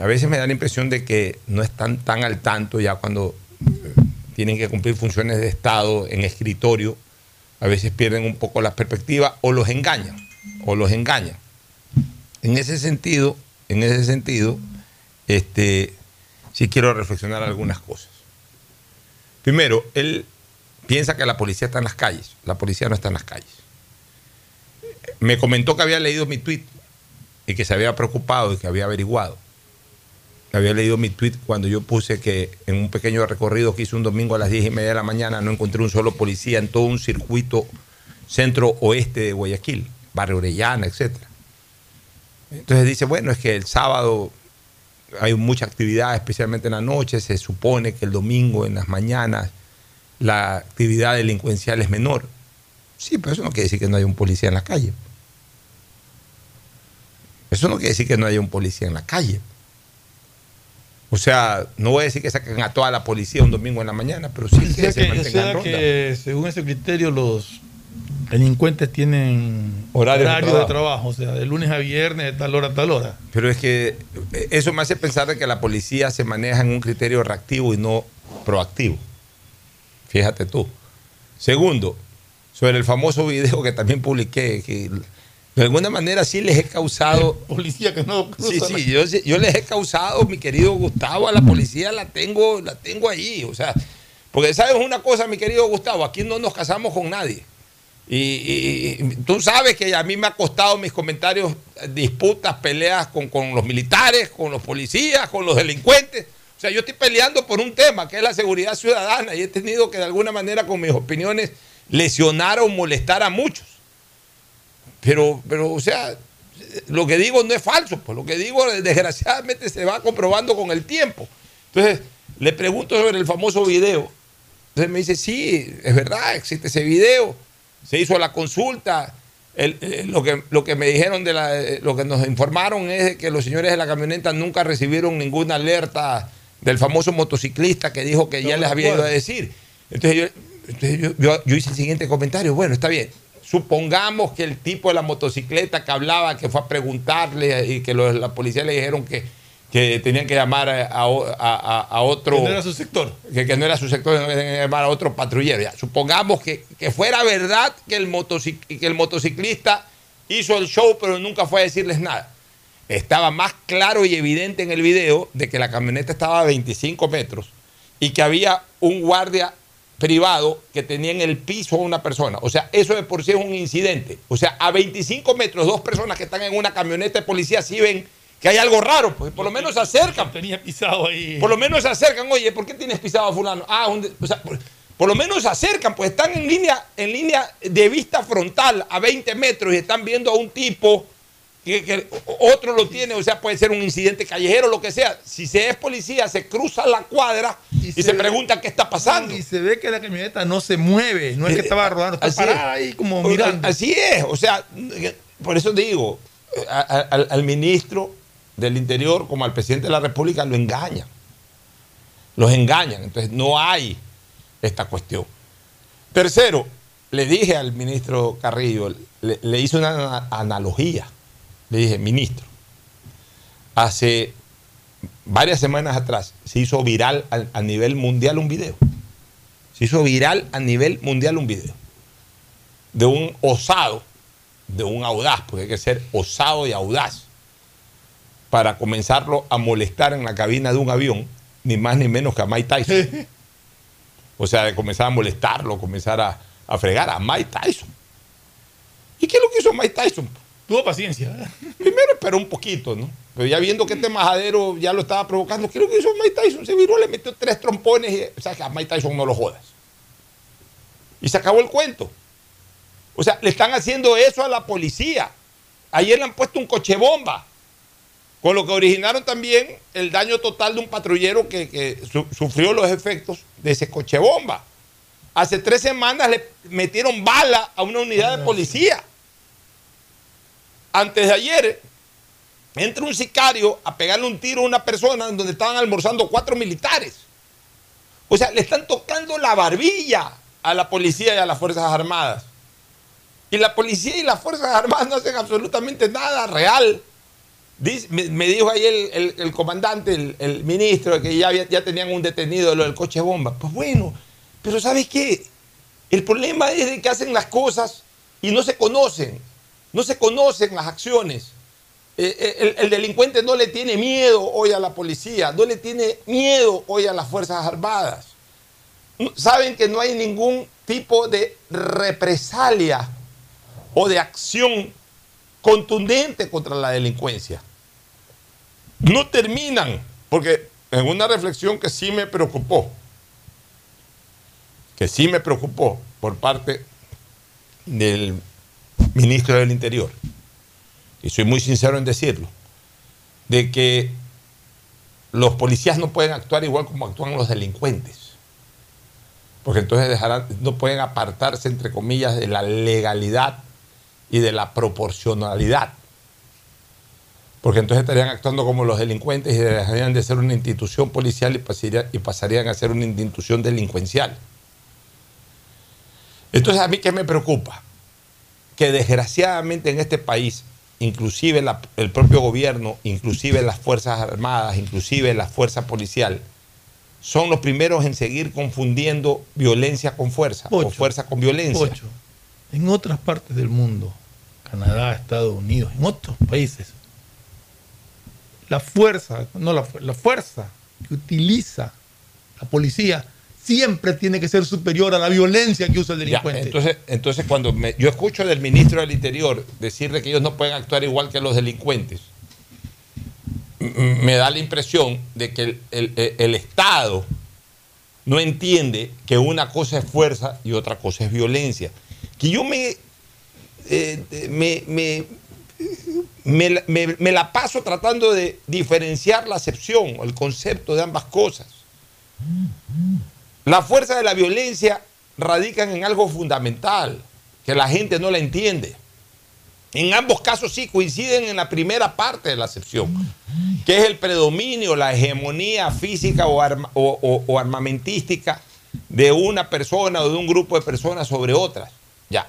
S9: a veces me da la impresión de que no están tan al tanto ya cuando eh, tienen que cumplir funciones de Estado en escritorio. A veces pierden un poco la perspectiva o los engañan, o los engañan. En ese sentido, en ese sentido, este, sí quiero reflexionar algunas cosas. Primero, él piensa que la policía está en las calles. La policía no está en las calles. Me comentó que había leído mi tweet y que se había preocupado y que había averiguado. Había leído mi tweet cuando yo puse que en un pequeño recorrido que hice un domingo a las 10 y media de la mañana no encontré un solo policía en todo un circuito centro-oeste de Guayaquil, Barrio Orellana, etc. Entonces dice, bueno, es que el sábado hay mucha actividad, especialmente en la noche, se supone que el domingo en las mañanas la actividad delincuencial es menor. Sí, pero eso no quiere decir que no haya un policía en la calle. Eso no quiere decir que no haya un policía en la calle. O sea, no voy a decir que saquen a toda la policía un domingo en la mañana, pero sí que, se mantengan ronda.
S10: que según ese criterio los delincuentes tienen
S9: Horario de trabajo.
S10: de trabajo, o sea, de lunes a viernes, de tal hora a tal hora.
S9: Pero es que eh, eso me hace pensar de que la policía se maneja en un criterio reactivo y no proactivo. Fíjate tú. Segundo, sobre el famoso video que también publiqué, que de alguna manera sí les he causado.
S10: Policía que no.
S9: Sí, sí, yo, yo, les he causado, mi querido Gustavo, a la policía la tengo, la tengo ahí. O sea, porque sabes una cosa, mi querido Gustavo, aquí no nos casamos con nadie. Y, y, tú sabes que a mí me ha costado mis comentarios, disputas, peleas con, con los militares, con los policías, con los delincuentes. O sea, yo estoy peleando por un tema que es la seguridad ciudadana y he tenido que de alguna manera con mis opiniones lesionar o molestar a muchos. Pero, pero, o sea, lo que digo no es falso, pues lo que digo desgraciadamente se va comprobando con el tiempo. Entonces, le pregunto sobre el famoso video. Entonces me dice, sí, es verdad, existe ese video. Se hizo la consulta. lo, que, lo que me dijeron de la, lo que nos informaron es que los señores de la camioneta nunca recibieron ninguna alerta del famoso motociclista que dijo que ya les había ido a decir. Entonces, yo, yo, hice el siguiente comentario. Bueno, está bien. Supongamos que el tipo de la motocicleta que hablaba, que fue a preguntarle y que la policía le dijeron que, que tenían que llamar a, a, otro.
S10: Que no era su sector.
S9: Que, que no era su sector, que tenían que llamar a otro patrullero. Ya. Supongamos que, que fuera verdad que el, que el motociclista hizo el show, pero nunca fue a decirles nada estaba más claro y evidente en el video de que la camioneta estaba a 25 metros, y que había un guardia privado que tenía en el piso a una persona. O sea, eso de por sí es un incidente. O sea, a 25 metros, dos personas que están en una camioneta de policía sí ven que hay algo raro, pues por lo menos se acercan.
S10: Tenía pisado ahí.
S9: Por lo menos se acercan, oye, ¿por qué tienes pisado a fulano? Ah, un o sea, por, por lo menos se acercan, pues están en línea, en línea de vista frontal a 20 metros y están viendo a un tipo que, que otro lo tiene, o sea, puede ser un incidente callejero, lo que sea. Si se es policía, se cruza la cuadra y, se,
S10: se ve-
S9: pregunta qué está pasando.
S10: Y se ve que la camioneta no se mueve, no es que estaba rodando, está
S9: Así
S10: parada
S9: es.
S10: ahí como mirando.
S9: Así es, o sea, por eso digo, a- a- al, al ministro del Interior como al presidente de la República lo engañan. Los engañan, entonces no hay esta cuestión. Tercero, le dije al ministro Carrillo, le, le hice una ana- analogía. Le dije, ministro, hace varias semanas atrás se hizo viral a, a nivel mundial un video. Se hizo viral a nivel mundial un video de un osado, de un audaz, porque hay que ser osado y audaz, para comenzarlo a molestar en la cabina de un avión, ni más ni menos que a Mike Tyson. O sea, de comenzar a molestarlo, comenzar a, a fregar a Mike Tyson. ¿Y qué es lo que hizo Mike Tyson?
S10: Tuvo paciencia.
S9: Primero esperó un poquito, ¿no? Pero ya viendo que este majadero ya lo estaba provocando, ¿qué es lo que hizo Mike Tyson? Se viró, le metió tres trompones y, o sea, que a Mike Tyson no lo jodas. Y se acabó el cuento. O sea, le están haciendo eso a la policía. Ayer le han puesto un coche bomba, con lo que originaron también el daño total de un patrullero que, que su- sufrió los efectos de ese coche bomba. Hace tres semanas le metieron bala a una unidad de policía. Antes de ayer, entra un sicario a pegarle un tiro a una persona donde estaban almorzando cuatro militares. O sea, le están tocando la barbilla a la policía y a las Fuerzas Armadas. Y la policía y las Fuerzas Armadas no hacen absolutamente nada real. Dice- me, dijo ahí el, comandante, el, ministro, que ya, tenían un detenido de lo del coche bomba. Pues bueno, pero ¿sabes qué? El problema es de que hacen las cosas y no se conocen. No se conocen las acciones. Eh, eh, El, el delincuente no le tiene miedo hoy a la policía, no le tiene miedo hoy a las Fuerzas Armadas. Saben que no hay ningún tipo de represalia o de acción contundente contra la delincuencia. No terminan, porque en una reflexión que sí me preocupó, que sí me preocupó por parte del ministro del Interior, y soy muy sincero en decirlo, de que los policías no pueden actuar igual como actúan los delincuentes. Porque entonces dejarán, no pueden apartarse, entre comillas, de la legalidad y de la proporcionalidad. Porque entonces estarían actuando como los delincuentes y dejarían de ser una institución policial y y pasarían a ser una institución delincuencial. Entonces a mí qué me preocupa? Que desgraciadamente en este país, inclusive la- el propio gobierno, inclusive las Fuerzas Armadas, inclusive la Fuerza Policial, son los primeros en seguir confundiendo violencia con fuerza o fuerza con violencia.
S10: Pocho, en otras partes del mundo, Canadá, Estados Unidos, en otros países, la fuerza, no la fuerza que utiliza la policía siempre tiene que ser superior a la violencia que usa el
S9: Ya,
S10: delincuente.
S9: entonces, entonces cuando me- yo escucho del ministro del Interior decir de que ellos no pueden actuar igual que los delincuentes, me da la impresión de que el, el- el- el Estado no entiende que una cosa es fuerza y otra cosa es violencia. Que yo me, eh, me, me- me la- me- me la paso tratando de diferenciar la acepción o el concepto de ambas cosas. La fuerza de la violencia radican en algo fundamental, que la gente no la entiende. En ambos casos sí coinciden en la primera parte de la acepción, que es el predominio, la hegemonía física o, o armamentística de una persona o de un grupo de personas sobre otras. Ya.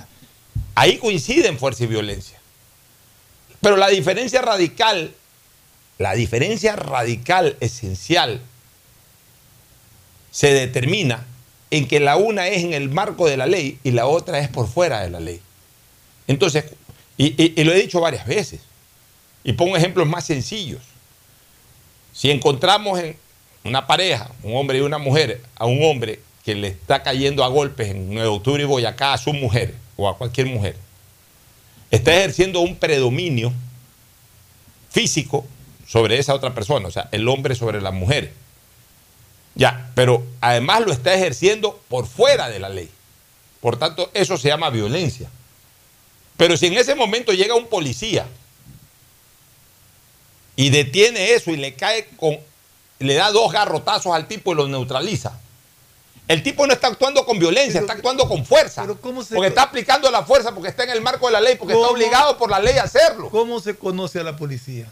S9: Ahí coinciden fuerza y violencia. Pero la diferencia radical, la diferencia radical esencial se determina en que la una es en el marco de la ley y la otra es por fuera de la ley. Entonces, y, lo he dicho varias veces, y pongo ejemplos más sencillos. Si encontramos en, una pareja, un hombre y una mujer, a un hombre que le está cayendo a golpes en 9 de octubre y Boyacá a su mujer o a cualquier mujer, está ejerciendo un predominio físico sobre esa otra persona, o sea, el hombre sobre la mujer. Ya, pero además lo está ejerciendo por fuera de la ley. Por tanto, eso se llama violencia. Pero si en ese momento llega un policía y detiene eso y le cae con, le da dos garrotazos al tipo y lo neutraliza. El tipo no está actuando con violencia, está actuando con fuerza. porque está aplicando la fuerza, porque está en el marco de la ley, porque está obligado por la ley a hacerlo.
S10: ¿Cómo se conoce a la policía?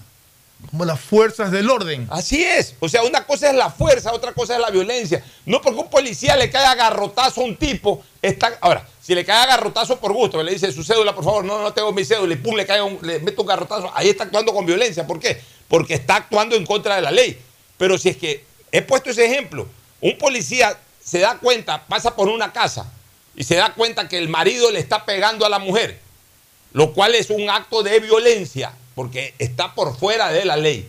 S10: Como las fuerzas del orden.
S9: Así es. O sea, una cosa es la fuerza, otra cosa es la violencia. No porque un policía le caiga garrotazo a un tipo, está. Ahora, si le cae garrotazo por gusto, le dice su cédula, por favor, no, no tengo mi cédula, y pum, le cae un, le mete un garrotazo, ahí está actuando con violencia. ¿Por qué? Porque está actuando en contra de la ley. Pero si es que he puesto ese ejemplo, un policía se da cuenta, pasa por una casa y se da cuenta que el marido le está pegando a la mujer, lo cual es un acto de violencia porque está por fuera de la ley.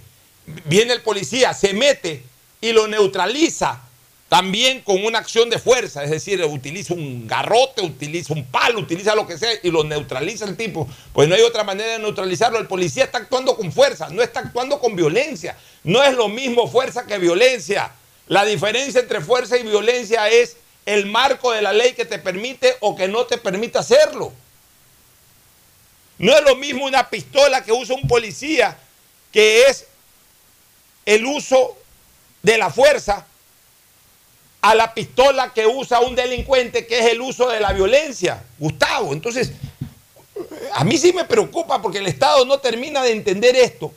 S9: Viene el policía, se mete y lo neutraliza también con una acción de fuerza, es decir, utiliza un garrote, utiliza un palo, utiliza lo que sea y lo neutraliza el tipo. Pues no hay otra manera de neutralizarlo. El policía está actuando con fuerza, no está actuando con violencia. No es lo mismo fuerza que violencia. La diferencia entre fuerza y violencia es el marco de la ley que te permite o que no te permite hacerlo. No es lo mismo una pistola que usa un policía, que es el uso de la fuerza, a la pistola que usa un delincuente, que es el uso de la violencia. Gustavo, entonces, a mí sí me preocupa porque el Estado no termina de entender esto.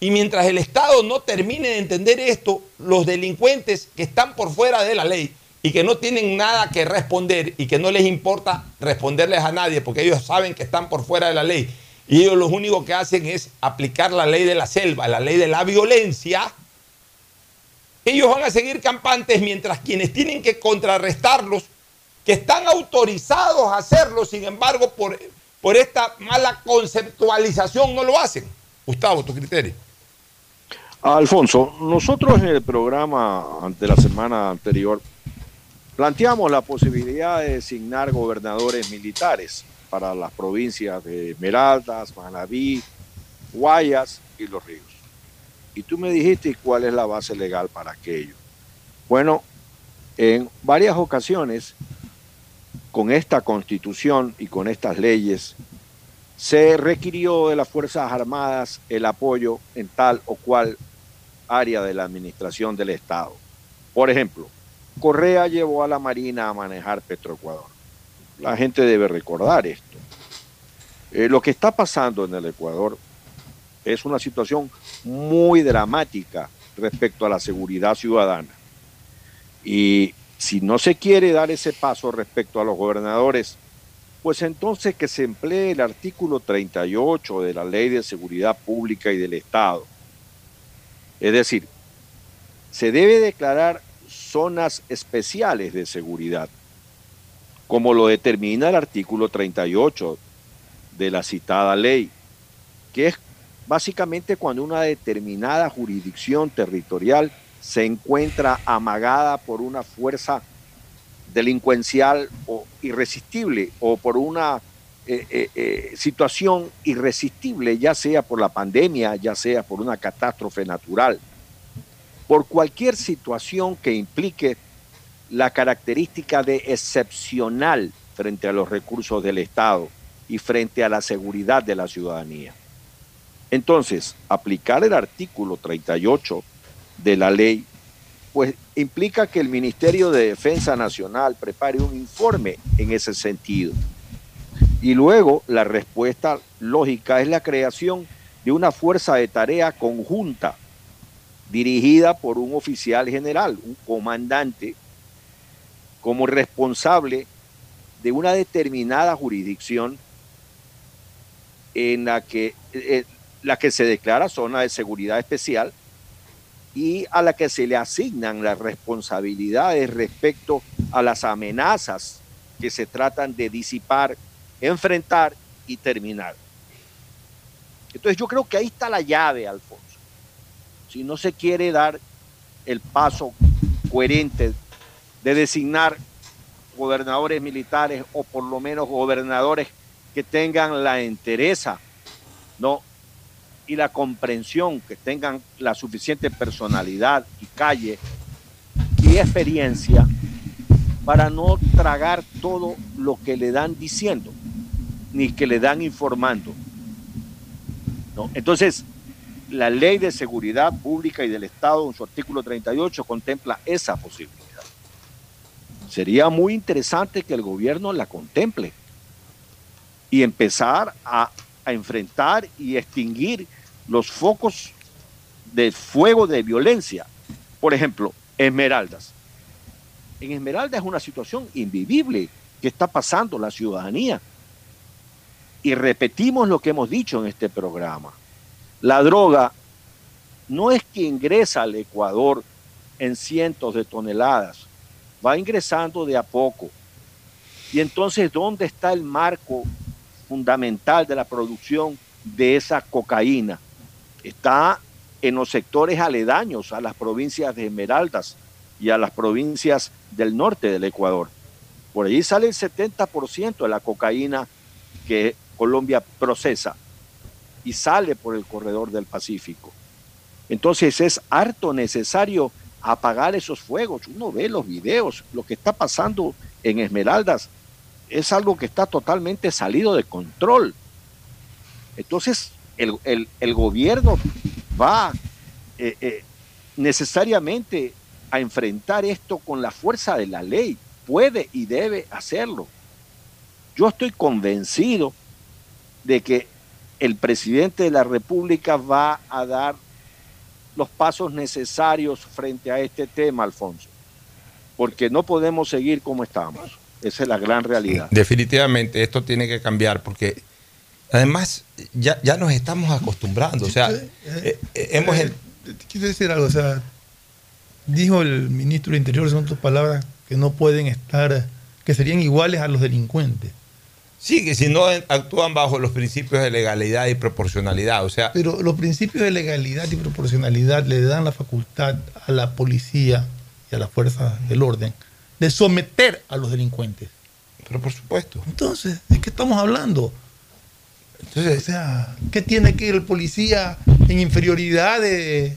S9: Y mientras el Estado no termine de entender esto, los delincuentes que están por fuera de la ley y que no tienen nada que responder y que no les importa responderles a nadie porque ellos saben que están por fuera de la ley y ellos lo único que hacen es aplicar la ley de la selva, la ley de la violencia, ellos van a seguir campantes mientras quienes tienen que contrarrestarlos, que están autorizados a hacerlo, sin embargo, por, por esta mala conceptualización no lo hacen. Gustavo, tu criterio.
S11: Alfonso, nosotros en el programa ante la semana anterior Planteamos la posibilidad de designar gobernadores militares para las provincias de Esmeraldas, Manabí, Guayas y Los Ríos. Y tú me dijiste cuál es la base legal para aquello. Bueno, en varias ocasiones, con esta constitución y con estas leyes, se requirió de las Fuerzas Armadas el apoyo en tal o cual área de la administración del Estado. Por ejemplo, Correa llevó a la Marina a manejar Petroecuador. La gente debe recordar esto. Eh, lo que está pasando en el Ecuador es una situación muy dramática respecto a la seguridad ciudadana. Y si no se quiere dar ese paso respecto a los gobernadores, pues entonces que se emplee el artículo 38 de la Ley de Seguridad Pública y del Estado. Es decir, se debe declarar zonas especiales de seguridad, como lo determina el artículo 38 de la citada ley, que es básicamente cuando una determinada jurisdicción territorial se encuentra amagada por una fuerza delincuencial o irresistible o por una eh, eh, eh, situación irresistible, ya sea por la pandemia, ya sea por una catástrofe natural por cualquier situación que implique la característica de excepcional frente a los recursos del Estado y frente a la seguridad de la ciudadanía. Entonces, aplicar el artículo 38 de la ley, pues implica que el Ministerio de Defensa Nacional prepare un informe en ese sentido. Y luego la respuesta lógica es la creación de una fuerza de tarea conjunta dirigida por un oficial general, un comandante, como responsable de una determinada jurisdicción en la que, eh, la que se declara zona de seguridad especial y a la que se le asignan las responsabilidades respecto a las amenazas que se tratan de disipar, enfrentar y terminar. Entonces yo creo que ahí está la llave, Alfonso si no se quiere dar el paso coherente de designar gobernadores militares o por lo menos gobernadores que tengan la entereza, ¿no? Y la comprensión, que tengan la suficiente personalidad y calle y experiencia para no tragar todo lo que le dan diciendo, ni que le dan informando. ¿no? Entonces, la ley de seguridad pública y del Estado en su artículo 38 contempla esa posibilidad. Sería muy interesante que el gobierno la contemple y empezar a, a enfrentar y extinguir los focos de fuego de violencia. Por ejemplo, Esmeraldas. En Esmeraldas es una situación invivible que está pasando la ciudadanía. Y repetimos lo que hemos dicho en este programa. La droga no es que ingresa al Ecuador en cientos de toneladas, va ingresando de a poco. Y entonces, ¿dónde está el marco fundamental de la producción de esa cocaína? Está en los sectores aledaños a las provincias de Esmeraldas y a las provincias del norte del Ecuador. Por allí sale el 70% de la cocaína que Colombia procesa y sale por el corredor del Pacífico. Entonces es harto necesario apagar esos fuegos. Uno ve los videos, lo que está pasando en Esmeraldas es algo que está totalmente salido de control. Entonces el, el, gobierno va eh, eh, necesariamente a enfrentar esto con la fuerza de la ley. Puede y debe hacerlo. Yo estoy convencido de que el presidente de la República va a dar los pasos necesarios frente a este tema, Alfonso, porque no podemos seguir como estamos. Esa es la gran realidad.
S9: Definitivamente, esto tiene que cambiar porque además ya, ya nos estamos acostumbrando. O sea,
S10: eh,
S9: eh, hemos...
S10: eh, Quiero decir algo, o sea, dijo el ministro del Interior, son tus palabras, que no pueden estar, que serían iguales a los delincuentes.
S9: Sí, que si no actúan bajo los principios de legalidad y proporcionalidad, o sea...
S10: Pero los principios de legalidad y proporcionalidad le dan la facultad a la policía y a las fuerzas del orden de someter a los delincuentes.
S9: Pero por supuesto.
S10: Entonces, ¿de qué estamos hablando? Entonces, o sea, ¿qué tiene que ir el policía en inferioridad de,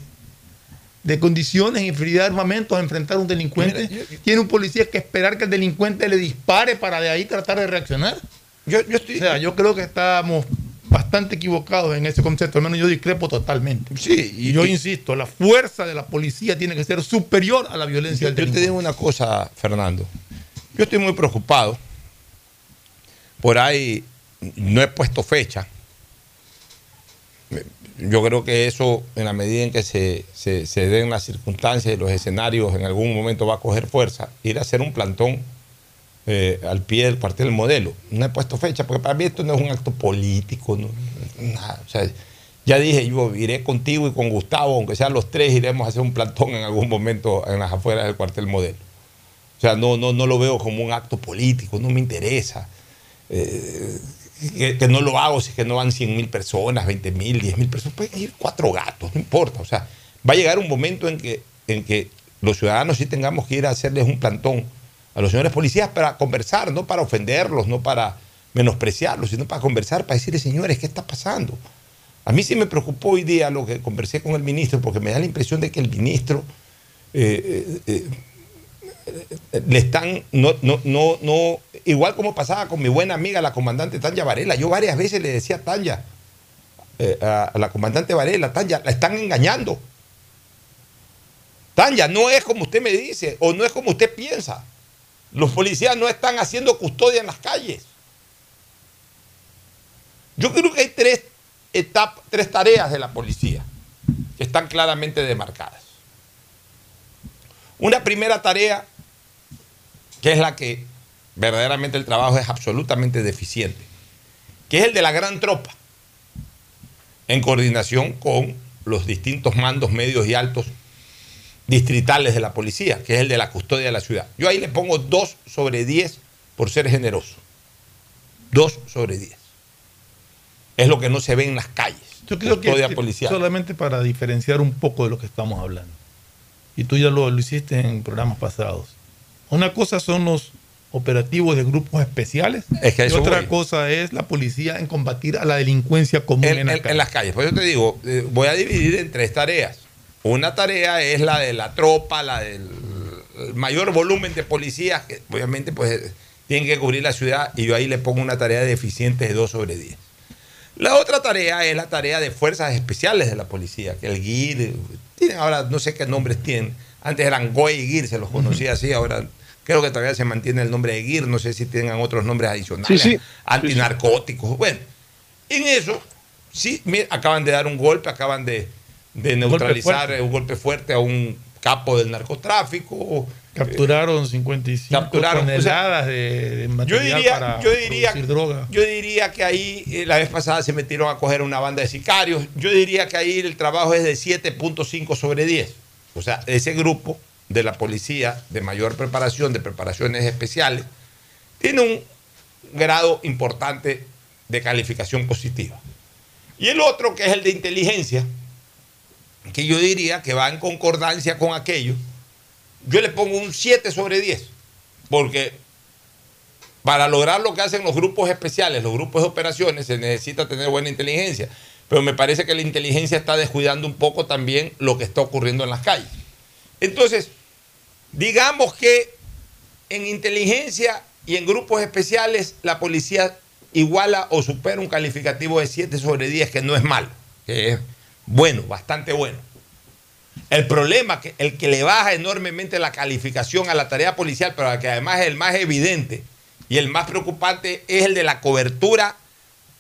S10: de condiciones, en inferioridad de armamento a enfrentar a un delincuente? ¿Tiene un policía que esperar que el delincuente le dispare para de ahí tratar de reaccionar?
S9: Yo, yo estoy...
S10: O sea, yo creo que estamos bastante equivocados en ese concepto, al menos yo discrepo totalmente.
S9: Sí,
S10: y yo insisto, la fuerza de la policía tiene que ser superior a la violencia
S9: Yo,
S10: del
S9: yo te digo una cosa, Fernando. Yo estoy muy preocupado. Por ahí no he puesto fecha. Yo creo que eso, en la medida en que se, se- se den las circunstancias y los escenarios, en algún momento va a coger fuerza. Ir a hacer un plantón eh, al pie del cuartel modelo. No he puesto fecha, porque para mí esto no es un acto político. ya dije, yo iré contigo y con Gustavo, aunque sean los tres, iremos a hacer un plantón en algún momento en las afueras del cuartel modelo. O sea, no, no, no lo veo como un acto político, no me interesa. Eh, que, no lo hago si que no van 100 mil personas, 20 mil, 10 mil personas. Pueden ir cuatro gatos, no importa. O sea, va a llegar un momento en que, en que los ciudadanos sí tengamos que ir a hacerles un plantón a los señores policías para conversar, no para ofenderlos, no para menospreciarlos, sino para conversar, para decirles, señores, ¿qué está pasando? A mí sí me preocupó hoy día lo que conversé con el ministro, porque me da la impresión de que el ministro eh, eh, eh, le están, no, no, no, no, igual como pasaba con mi buena amiga, la comandante Tanya Varela, yo varias veces le decía a Tanya, a, a la comandante Varela, Tanya, la están engañando. Tanya, no es como usted me dice, o no es como usted piensa. Los policías no están haciendo custodia en las calles. Yo creo que hay tres etapas, tres tareas de la policía que están claramente demarcadas. Una primera tarea, que es la que verdaderamente el trabajo es absolutamente deficiente, que es el de la gran tropa, en coordinación con los distintos mandos medios y altos distritales de la policía, que es el de la custodia de la ciudad. Yo ahí le pongo 2 sobre 10 por ser generoso. 2 sobre 10. Es lo que no se ve en las calles.
S10: Yo creo que,
S9: custodia
S10: que
S9: policial.
S10: solamente para diferenciar un poco de lo que estamos hablando. y tú ya lo, lo hiciste en programas pasados. Una cosa son los operativos de grupos especiales
S9: Es que
S10: y otra
S9: voy.
S10: cosa es la policía en combatir a la delincuencia común en,
S9: en,
S10: la
S9: en- las calles. Por eso te digo, eh, voy a dividir en tres tareas. Una tarea es la de la tropa, la del el mayor volumen de policías, que obviamente pues tienen que cubrir la ciudad, y yo ahí le pongo una tarea de eficientes de 2 sobre 10. La otra tarea es la tarea de fuerzas especiales de la policía, que el GIR, tienen ahora no sé qué nombres tienen, antes eran GOE y GIR, se los conocía así, ahora creo que todavía se mantiene el nombre de GIR, no sé si tengan otros nombres adicionales,
S11: Sí, sí.
S9: antinarcóticos, bueno, en eso, sí, mira, acaban de dar un golpe, acaban de, de neutralizar un golpe fuerte a un capo del narcotráfico.
S10: Capturaron 55
S9: Capturaron, o sea,
S10: toneladas de, de
S9: Yo
S10: material
S9: diría,
S10: para
S9: yo, diría,
S10: droga.
S9: yo diría que ahí eh, la vez pasada se metieron a coger una banda de sicarios. Yo diría que ahí el trabajo es de 7.5 sobre 10. O sea, ese grupo de la policía de mayor preparación, de preparaciones especiales, tiene un grado importante de calificación positiva. Y el otro, que es el de inteligencia, que yo diría que va en concordancia con aquello, yo le pongo un 7 sobre 10, porque para lograr lo que hacen los grupos especiales, los grupos de operaciones, se necesita tener buena inteligencia, pero me parece que la inteligencia está descuidando un poco también lo que está ocurriendo en las calles. Entonces, digamos que en inteligencia y en grupos especiales la policía iguala o supera un calificativo de 7 sobre 10, que no es malo, que es bueno, bastante bueno. El problema, que el que le baja enormemente la calificación a la tarea policial, pero que además es el más evidente y el más preocupante, es el de la cobertura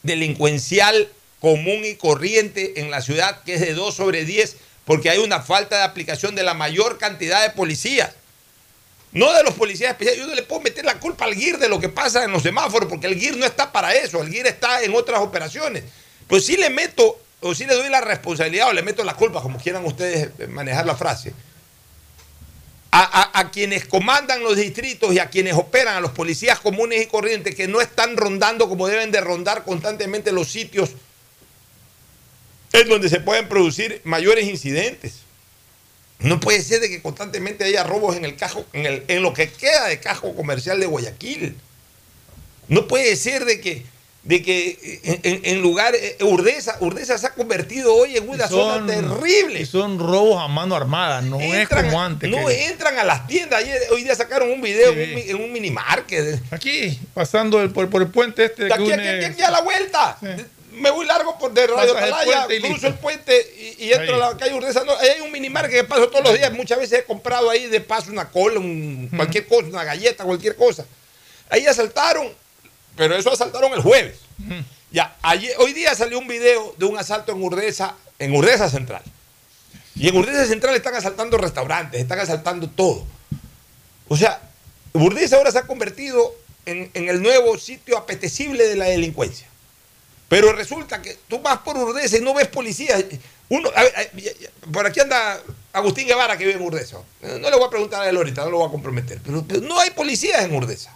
S9: delincuencial común y corriente en la ciudad, que es de 2 sobre 10, porque hay una falta de aplicación de la mayor cantidad de policías. No de los policías especiales. Yo no le puedo meter la culpa al GIR de lo que pasa en los semáforos, porque el GIR no está para eso. El GIR está en otras operaciones. Pues sí le meto, o sí le doy la responsabilidad, o le meto la culpa, como quieran ustedes manejar la frase, a quienes comandan los distritos y a quienes operan, a los policías comunes y corrientes, que no están rondando como deben de rondar constantemente los sitios en donde se pueden producir mayores incidentes. No puede ser de que constantemente haya robos en el cajo, en, el- en lo que queda de cajo comercial de Guayaquil. No puede ser de que, de que en, en- lugar, eh, Urdesa, Urdesa se ha convertido hoy en una zona terrible.
S10: son robos a mano armada, no
S9: Entran-
S10: es como antes.
S9: No
S10: que-
S9: entran a las tiendas. Ayer, hoy día sacaron un video en un, mi- en un minimarket.
S10: Aquí, pasando el- por, por el puente este
S9: De aquí,
S10: que
S9: aquí,
S10: une-
S9: aquí, aquí a la vuelta. Me voy largo por de Radio Atalaya, cruzo el puente y, y entro
S10: Ahí.
S9: a la calle Urdesa. No, ahí hay un minimarket que paso todos los días. Muchas veces he comprado ahí de paso una cola, un- cualquier cosa, una galleta, cualquier cosa. Ahí asaltaron, pero eso asaltaron el jueves. Ya, ayer, hoy día salió un video de un asalto en Urdesa, en Urdesa Central. Y en Urdesa Central están asaltando restaurantes, están asaltando todo. O sea, Urdesa ahora se ha convertido en, en el nuevo sitio apetecible de la delincuencia. Pero resulta que tú vas por Urdesa y no ves policías. Uno, a ver, por aquí anda Agustín Guevara que vive en Urdesa. Eh, No le voy a preguntar a él ahorita, no lo voy a comprometer. Pero, pero no hay policías en Urdesa.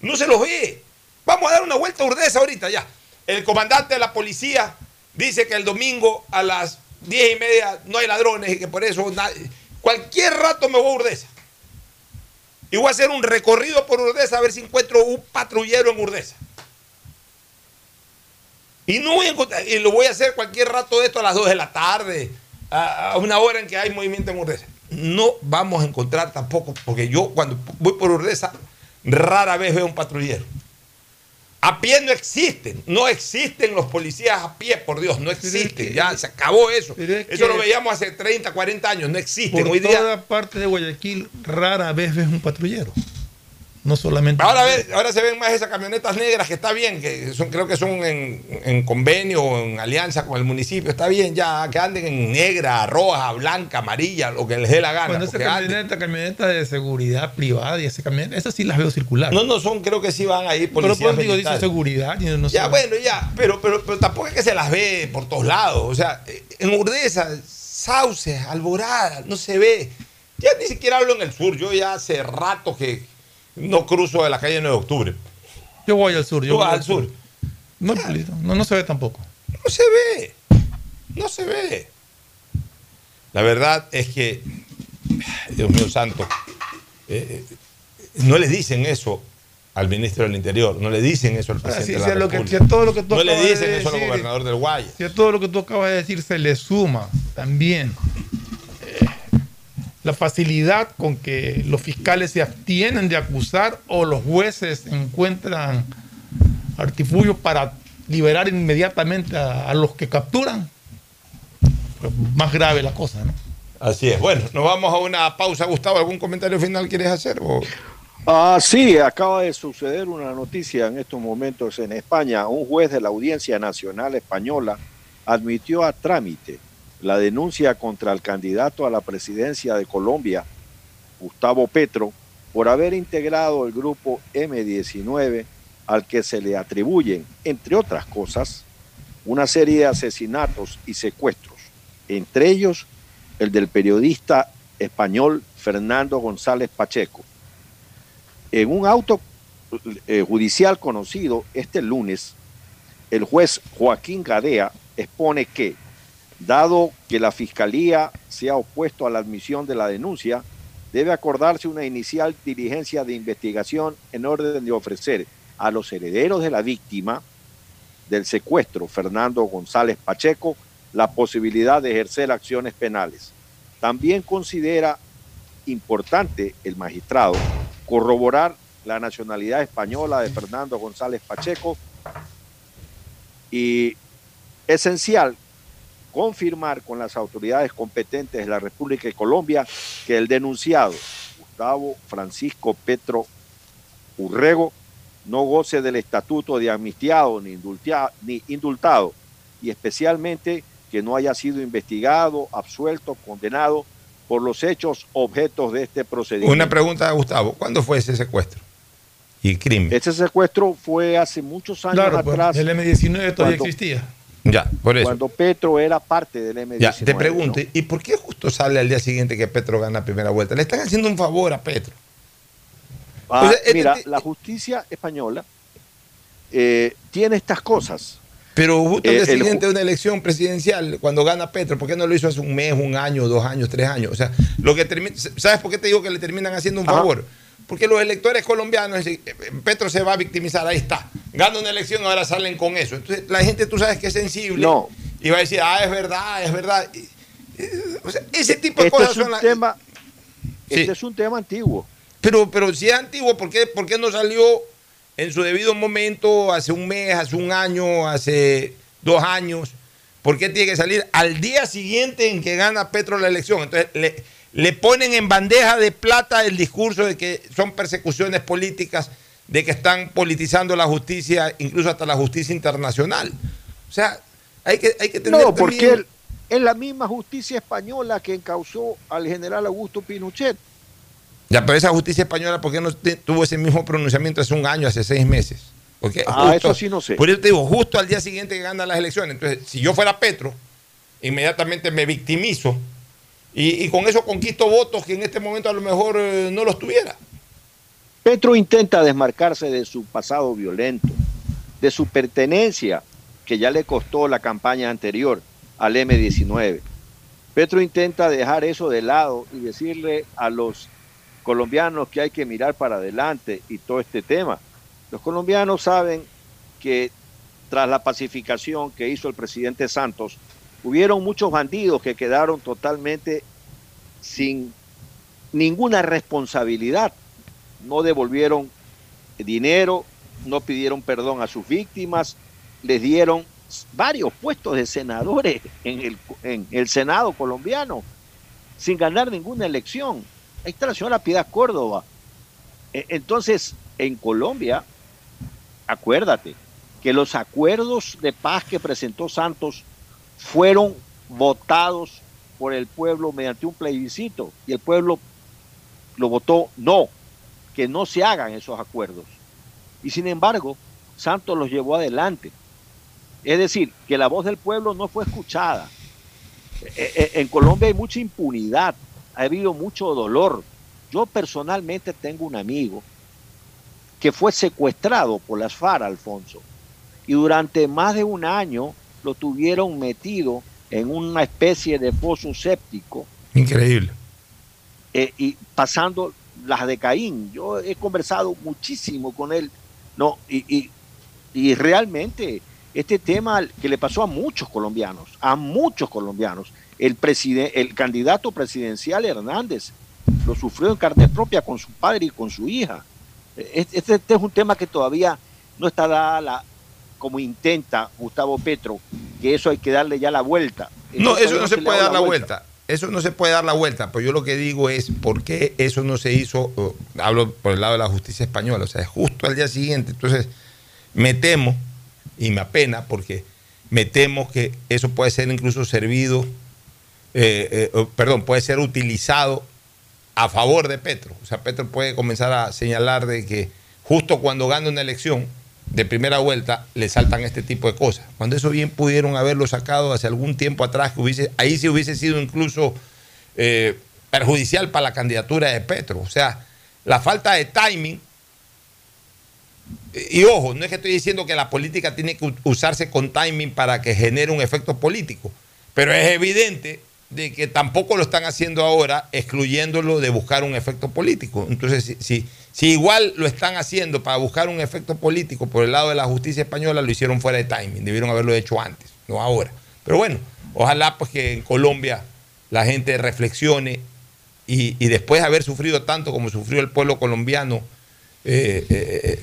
S9: No se los ve. Vamos a dar una vuelta a Urdesa ahorita ya. El comandante de la policía dice que el domingo a las diez y media no hay ladrones y que por eso cualquier rato me voy a Urdesa. Y voy a hacer un recorrido por Urdesa a ver si encuentro un patrullero en Urdesa. Y no voy a encontrar, y lo voy a hacer cualquier rato de esto a las 2 de la tarde, a una hora en que hay movimiento en Urdesa. No vamos a encontrar tampoco, porque yo cuando voy por Urdesa, rara vez veo un patrullero. A pie no existen, no existen los policías a pie, por Dios, no existen, ya se acabó eso. Eso lo veíamos hace 30, 40 años, no existen.
S10: por
S9: Hoy día,
S10: toda parte de Guayaquil rara vez ves un patrullero. No solamente.
S9: Ahora, se ven más esas camionetas negras que está bien, que son, creo que son en, en convenio o en alianza con el municipio, está bien ya, que anden en negra, roja, blanca, amarilla, lo que les dé la gana.
S10: Bueno, esa
S9: porque anden-
S10: camioneta, camioneta de seguridad privada y esa camioneta, esas sí las veo circular.
S9: No, no son, creo que sí van ahí
S10: Pero
S9: policías
S10: por digo, dice seguridad. y no sé.
S9: Ya, bueno, ya, pero, pero, pero tampoco es que se las ve por todos lados. O sea, en Urdesa, Sauces, Alborada, no se ve. Ya ni siquiera hablo en el sur. Yo ya hace rato que no cruzo de la calle 9 de octubre.
S10: Yo voy al sur. Yo
S9: Tú
S10: voy
S9: vas al sur.
S10: No, no, no se ve tampoco.
S9: No se ve. No se ve. La verdad es que Dios mío santo, eh, eh, no le dicen eso al ministro del Interior, no le dicen eso al presidente
S10: Si,
S9: de
S10: si
S9: la
S10: a lo que,
S9: República.
S10: si a todo lo que tú
S9: no le
S10: acabas de
S9: dicen eso al
S10: decir,
S9: gobernador del Guaya.
S10: Si a todo lo que tú acabas de decir se le suma también la facilidad con que los fiscales se abstienen de acusar o los jueces encuentran artifugios para liberar inmediatamente a, a los que capturan, pues más grave la cosa, ¿no?
S9: Así es. Bueno, nos vamos a una pausa. Gustavo, ¿algún comentario final quieres hacer? o-
S11: Ah, sí, acaba de suceder una noticia en estos momentos en España. Un juez de la Audiencia Nacional Española admitió a trámite la denuncia contra el candidato a la presidencia de Colombia, Gustavo Petro, por haber integrado el grupo M19 al que se le atribuyen, entre otras cosas, una serie de asesinatos y secuestros, entre ellos el del periodista español Fernando González Pacheco. En un auto eh, judicial conocido este lunes, el juez Joaquín Gadea expone que, dado que la Fiscalía se ha opuesto a la admisión de la denuncia, debe acordarse una inicial diligencia de investigación en orden de ofrecer a los herederos de la víctima del secuestro, Fernando González Pacheco, la posibilidad de ejercer acciones penales. También considera importante el magistrado corroborar la nacionalidad española de Fernando González Pacheco y esencial confirmar con las autoridades competentes de la República de Colombia que el denunciado Gustavo Francisco Petro Urrego no goce del estatuto de amnistiado ni, ni indultado y especialmente que no haya sido investigado, absuelto, condenado por los hechos objetos de este procedimiento.
S9: Una pregunta a Gustavo. ¿Cuándo fue ese secuestro? Y crimen.
S11: Este secuestro fue hace muchos años
S10: Claro, pues,
S11: atrás.
S10: el M19 todavía
S11: cuando-
S10: existía.
S9: Ya, por eso.
S11: Cuando Petro era parte del M19.
S9: Ya, te pregunto,
S11: ¿no?
S9: ¿y por qué justo sale al día siguiente que Petro gana la primera vuelta? Le están haciendo un favor a Petro.
S11: Ah,
S9: O sea, este-
S11: mira, la justicia española eh, tiene estas cosas.
S9: Pero justo al
S11: Eh,
S9: día
S11: ju-
S9: siguiente de una elección presidencial, cuando gana Petro, ¿por qué no lo hizo hace un mes, un año, dos años, tres años? O sea, lo que termina, ¿sabes por qué te digo que le terminan haciendo un
S11: Ajá.
S9: Porque los electores colombianos dicen, eh, Petro se va a victimizar, ahí está. Gana una elección, ahora salen con eso. Entonces, la gente, tú sabes que es sensible.
S11: No.
S9: Y va a decir, ah, es verdad, es verdad. Y, eh, o sea, ese tipo de
S11: Este
S9: cosas
S11: es un
S9: son las.
S11: tema,
S9: Sí.
S11: este es un tema antiguo.
S9: Pero, pero si es antiguo, ¿por qué, por qué no salió en su debido momento hace un mes, hace un año, hace dos años? ¿Por qué tiene que salir al día siguiente en que gana Petro la elección? Entonces le, le ponen en bandeja de plata el discurso de que son persecuciones políticas, de que están politizando la justicia, incluso hasta la justicia internacional. O sea, hay que, hay que tener
S11: No, porque
S9: también-
S11: él- es la misma justicia española que encausó al general Augusto Pinochet.
S9: Ya, pero esa justicia española, ¿por qué no tuvo ese mismo pronunciamiento hace un año, hace seis meses? Porque
S11: Ah, eso sí no sé.
S9: Por eso te digo, justo al día siguiente que gana las elecciones. Entonces, si yo fuera Petro, inmediatamente me victimizo y, con eso conquisto votos que en este momento a lo mejor eh, no los tuviera.
S11: Petro intenta desmarcarse de su pasado violento, de su pertenencia, que ya le costó la campaña anterior al M19. Petro intenta dejar eso de lado y decirle a los colombianos que hay que mirar para adelante y todo este tema. Los colombianos saben que tras la pacificación que hizo el presidente Santos, hubieron muchos bandidos que quedaron totalmente sin ninguna responsabilidad. No devolvieron dinero, no pidieron perdón a sus víctimas, les dieron varios puestos de senadores en el, en el Senado colombiano sin ganar ninguna elección. Ahí está la señora Piedad Córdoba. E- Entonces, en Colombia, acuérdate que los acuerdos de paz que presentó Santos fueron votados por el pueblo mediante un plebiscito y el pueblo lo votó no, que no se hagan esos acuerdos. Y sin embargo, Santos los llevó adelante. Es decir, que la voz del pueblo no fue escuchada. E- e- En Colombia hay mucha impunidad, ha habido mucho dolor. Yo personalmente tengo un amigo que fue secuestrado por las FARC, Alfonso, y durante más de un año lo tuvieron metido en una especie de pozo séptico
S9: Increíble.
S11: eh, y pasando las de Caín. Yo he conversado muchísimo con él, no, y, y realmente este tema que le pasó a muchos colombianos, a muchos colombianos, el, el candidato presidencial Hernández lo sufrió en carne propia con su padre y con su hija. Este, este es un tema que todavía no está dada la, como intenta Gustavo Petro, que eso hay que darle ya la vuelta.
S9: No, eso no se, puede dar la vuelta. Eso no se puede dar la vuelta, pero yo lo que digo es por qué eso no se hizo, hablo por el lado de la justicia española, o sea, es justo al día siguiente. Entonces, me temo, y me apena, porque me temo que eso puede ser incluso servido, eh, eh, perdón, puede ser utilizado a favor de Petro. O sea, Petro puede comenzar a señalar de que justo cuando gana una elección de primera vuelta le saltan este tipo de cosas. Cuando eso bien pudieron haberlo sacado hace algún tiempo atrás, que hubiese, ahí sí hubiese sido incluso eh, perjudicial para la candidatura de Petro. O sea, la falta de timing. Y ojo, no es que estoy diciendo que la política tiene que usarse con timing para que genere un efecto político, pero es evidente de que tampoco lo están haciendo ahora, excluyéndolo de buscar un efecto político. Entonces, si, si, igual lo están haciendo para buscar un efecto político por el lado de la justicia española, lo hicieron fuera de timing, debieron haberlo hecho antes, no ahora. Pero bueno, ojalá pues que en Colombia la gente reflexione y, después de haber sufrido tanto como sufrió el pueblo colombiano, eh, eh,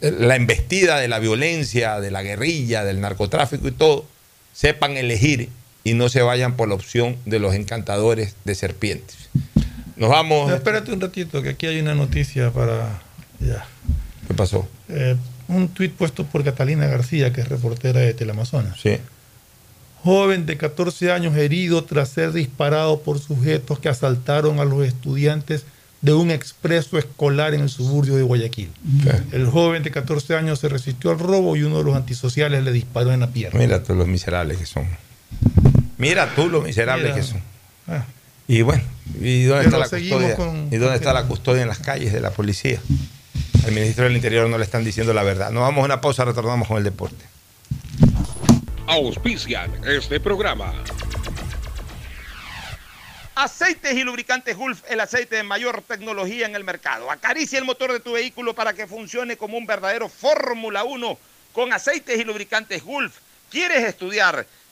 S9: eh, la embestida de la violencia, de la guerrilla, del narcotráfico y todo, sepan elegir y no se vayan por la opción de los encantadores de serpientes. Nos vamos.
S10: espérate un ratito, que aquí hay una noticia para. Ya.
S9: ¿Qué pasó?
S10: Eh, un tuit puesto por Catalina García, que es reportera de Teleamazonas.
S9: Sí.
S10: Joven de 14 años herido tras ser disparado por sujetos que asaltaron a los estudiantes de un expreso escolar en el suburbio de Guayaquil. El joven de 14 años se resistió al robo y uno de los antisociales le disparó en la pierna.
S9: Mira todos los miserables que son. Mira tú lo miserable que son. Ah. Y bueno, ¿y dónde está la custodia? ¿Y dónde está la custodia en las calles de la policía? Al ministro del Interior no le están diciendo la verdad. Nos vamos a una pausa, retornamos con el deporte.
S24: Auspician este programa.
S9: Aceites y lubricantes Gulf, el aceite de mayor tecnología en el mercado. Acaricia el motor de tu vehículo para que funcione como un verdadero Fórmula 1 con aceites y lubricantes Gulf. ¿Quieres estudiar?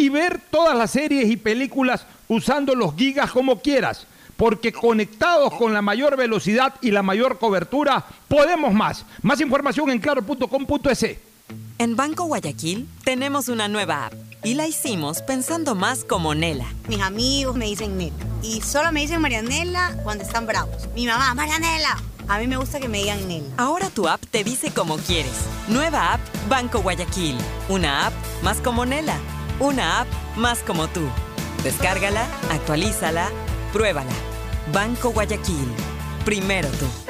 S25: y ver todas las series y películas usando los gigas como quieras, porque conectados con la mayor velocidad y la mayor cobertura, podemos más. Más información en claro.com.es.
S22: En Banco Guayaquil tenemos una nueva app y la hicimos pensando más como Nela.
S26: Mis amigos me dicen Nela y solo me dicen Marianela cuando están bravos. Mi mamá, Marianela. A mí me gusta que me digan Nela.
S22: Ahora tu app te dice como quieres. Nueva app Banco Guayaquil. Una app más como Nela una app más como tú. Descárgala, actualízala, pruébala. Banco Guayaquil. Primero tú.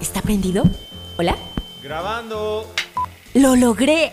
S19: ¿Está prendido? ¿Hola?
S9: Grabando.
S19: ¡Lo logré!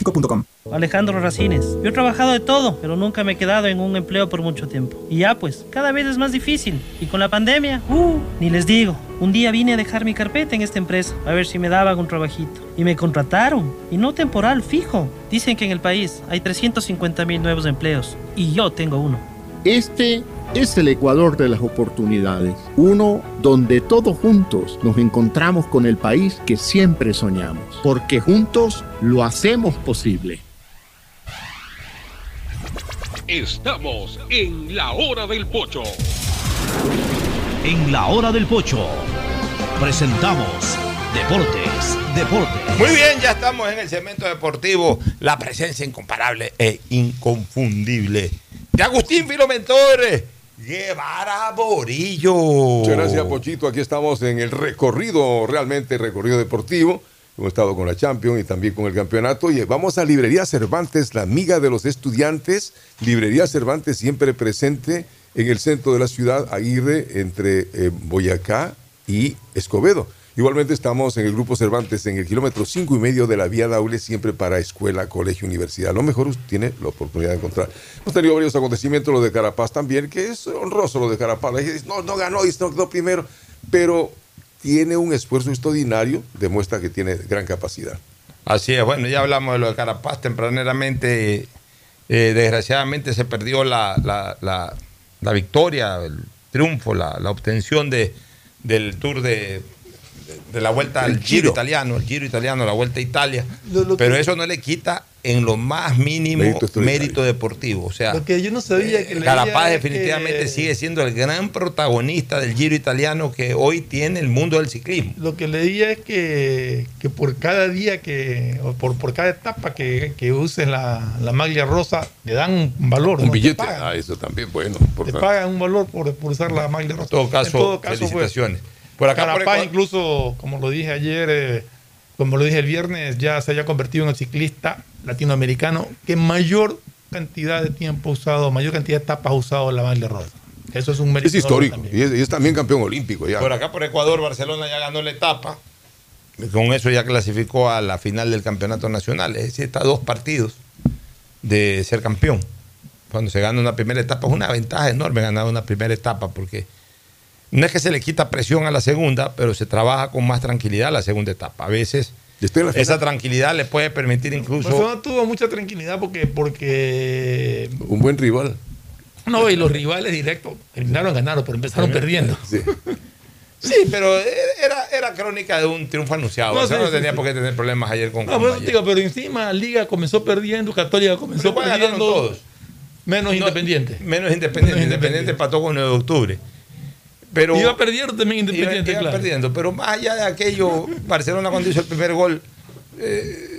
S20: Alejandro Racines. Yo he trabajado de todo, pero nunca me he quedado en un empleo por mucho tiempo. Y ya pues, cada vez es más difícil. Y con la pandemia, uh, ni les digo. Un día vine a dejar mi carpeta en esta empresa, a ver si me daban un trabajito. Y me contrataron. Y no temporal, fijo. Dicen que en el país hay 350 mil nuevos empleos. Y yo tengo uno.
S6: Este es el Ecuador de las oportunidades, uno donde todos juntos nos encontramos con el país que siempre soñamos, porque juntos lo hacemos posible.
S24: Estamos en la hora del pocho.
S27: En la hora del pocho presentamos Deportes, Deportes.
S9: Muy bien, ya estamos en el segmento deportivo. La presencia incomparable e inconfundible de Agustín Filomentore. Guevara Borillo.
S28: Muchas gracias, Pochito. Aquí estamos en el recorrido, realmente recorrido deportivo. Hemos estado con la Champions y también con el campeonato. Y vamos a Librería Cervantes, la amiga de los estudiantes. Librería Cervantes siempre presente en el centro de la ciudad, Aguirre, entre eh, Boyacá y Escobedo. Igualmente estamos en el Grupo Cervantes en el kilómetro cinco y medio de la vía Daule, siempre para escuela, colegio, universidad. Lo mejor usted tiene la oportunidad de encontrar. Hemos tenido varios acontecimientos, lo de Carapaz también, que es honroso lo de Carapaz. Dice, No, no ganó, no quedó primero, pero tiene un esfuerzo extraordinario, demuestra que tiene gran capacidad.
S9: Así es, bueno, ya hablamos de lo de Carapaz tempraneramente. eh, desgraciadamente se perdió la, la- la- victoria, el triunfo, la, la obtención de, del tour de, de, la vuelta
S28: El
S9: al Giro.
S28: Giro.
S9: italiano, el Giro italiano, la vuelta a Italia.
S10: Lo- lo
S9: Pero
S10: que-
S9: eso no le quita en lo más mínimo
S28: Mérito
S9: deportivo. O sea,
S10: Lo que yo no sabía que leía
S9: Carapaz definitivamente
S10: que-
S9: sigue siendo el gran protagonista del Giro italiano que hoy tiene el mundo del ciclismo.
S10: Lo que leía es que, que por cada día que, o por, por cada etapa que, que uses la, la maglia rosa, le dan un valor.
S28: Un
S10: ¿no? Te
S28: billete. Ah, eso también, bueno.
S10: Te pagan un valor por, por usar la maglia rosa.
S9: En todo caso,
S10: pues,
S9: felicitaciones. Por acá, por
S10: Carapaz
S9: Ecuador-
S10: incluso, como lo dije ayer, eh, como lo dije el viernes, ya se haya convertido en el ciclista latinoamericano que mayor cantidad de tiempo ha usado, mayor cantidad de etapas ha usado la maglia rosa. Eso es un mérito.
S28: Es histórico y es, y es también campeón olímpico ya.
S9: Por acá, por Ecuador, Barcelona ya ganó la etapa. Con eso ya clasificó a la final del campeonato nacional. Es decir, está a dos partidos de ser campeón. Cuando se gana una primera etapa, es una ventaja enorme ganar una primera etapa, porque no es que se le quita presión a la segunda, pero se trabaja con más tranquilidad la segunda etapa. A veces esa tranquilidad le puede permitir incluso.
S10: Barcelona tuvo mucha tranquilidad porque, porque
S28: Un buen rival.
S10: no, y los rivales directos terminaron ganando, pero empezaron perdiendo.
S9: Sí, pero era, era crónica de un triunfo anunciado.
S10: No,
S9: O sea,
S10: sí,
S9: no tenía
S10: sí.
S9: por qué tener problemas ayer con
S10: No, pero, digo, pero encima Liga comenzó perdiendo, Católica comenzó
S9: Pero ganaron
S10: perdiendo.
S9: todos.
S10: Menos
S9: No,
S10: Independiente.
S9: Menos Independiente. Independiente empató con 9 de octubre. Pero
S10: Iba perdiendo también Independiente,
S9: iba, iba
S10: claro.
S9: perdiendo. Pero más allá de aquello, Barcelona cuando hizo el primer gol, eh,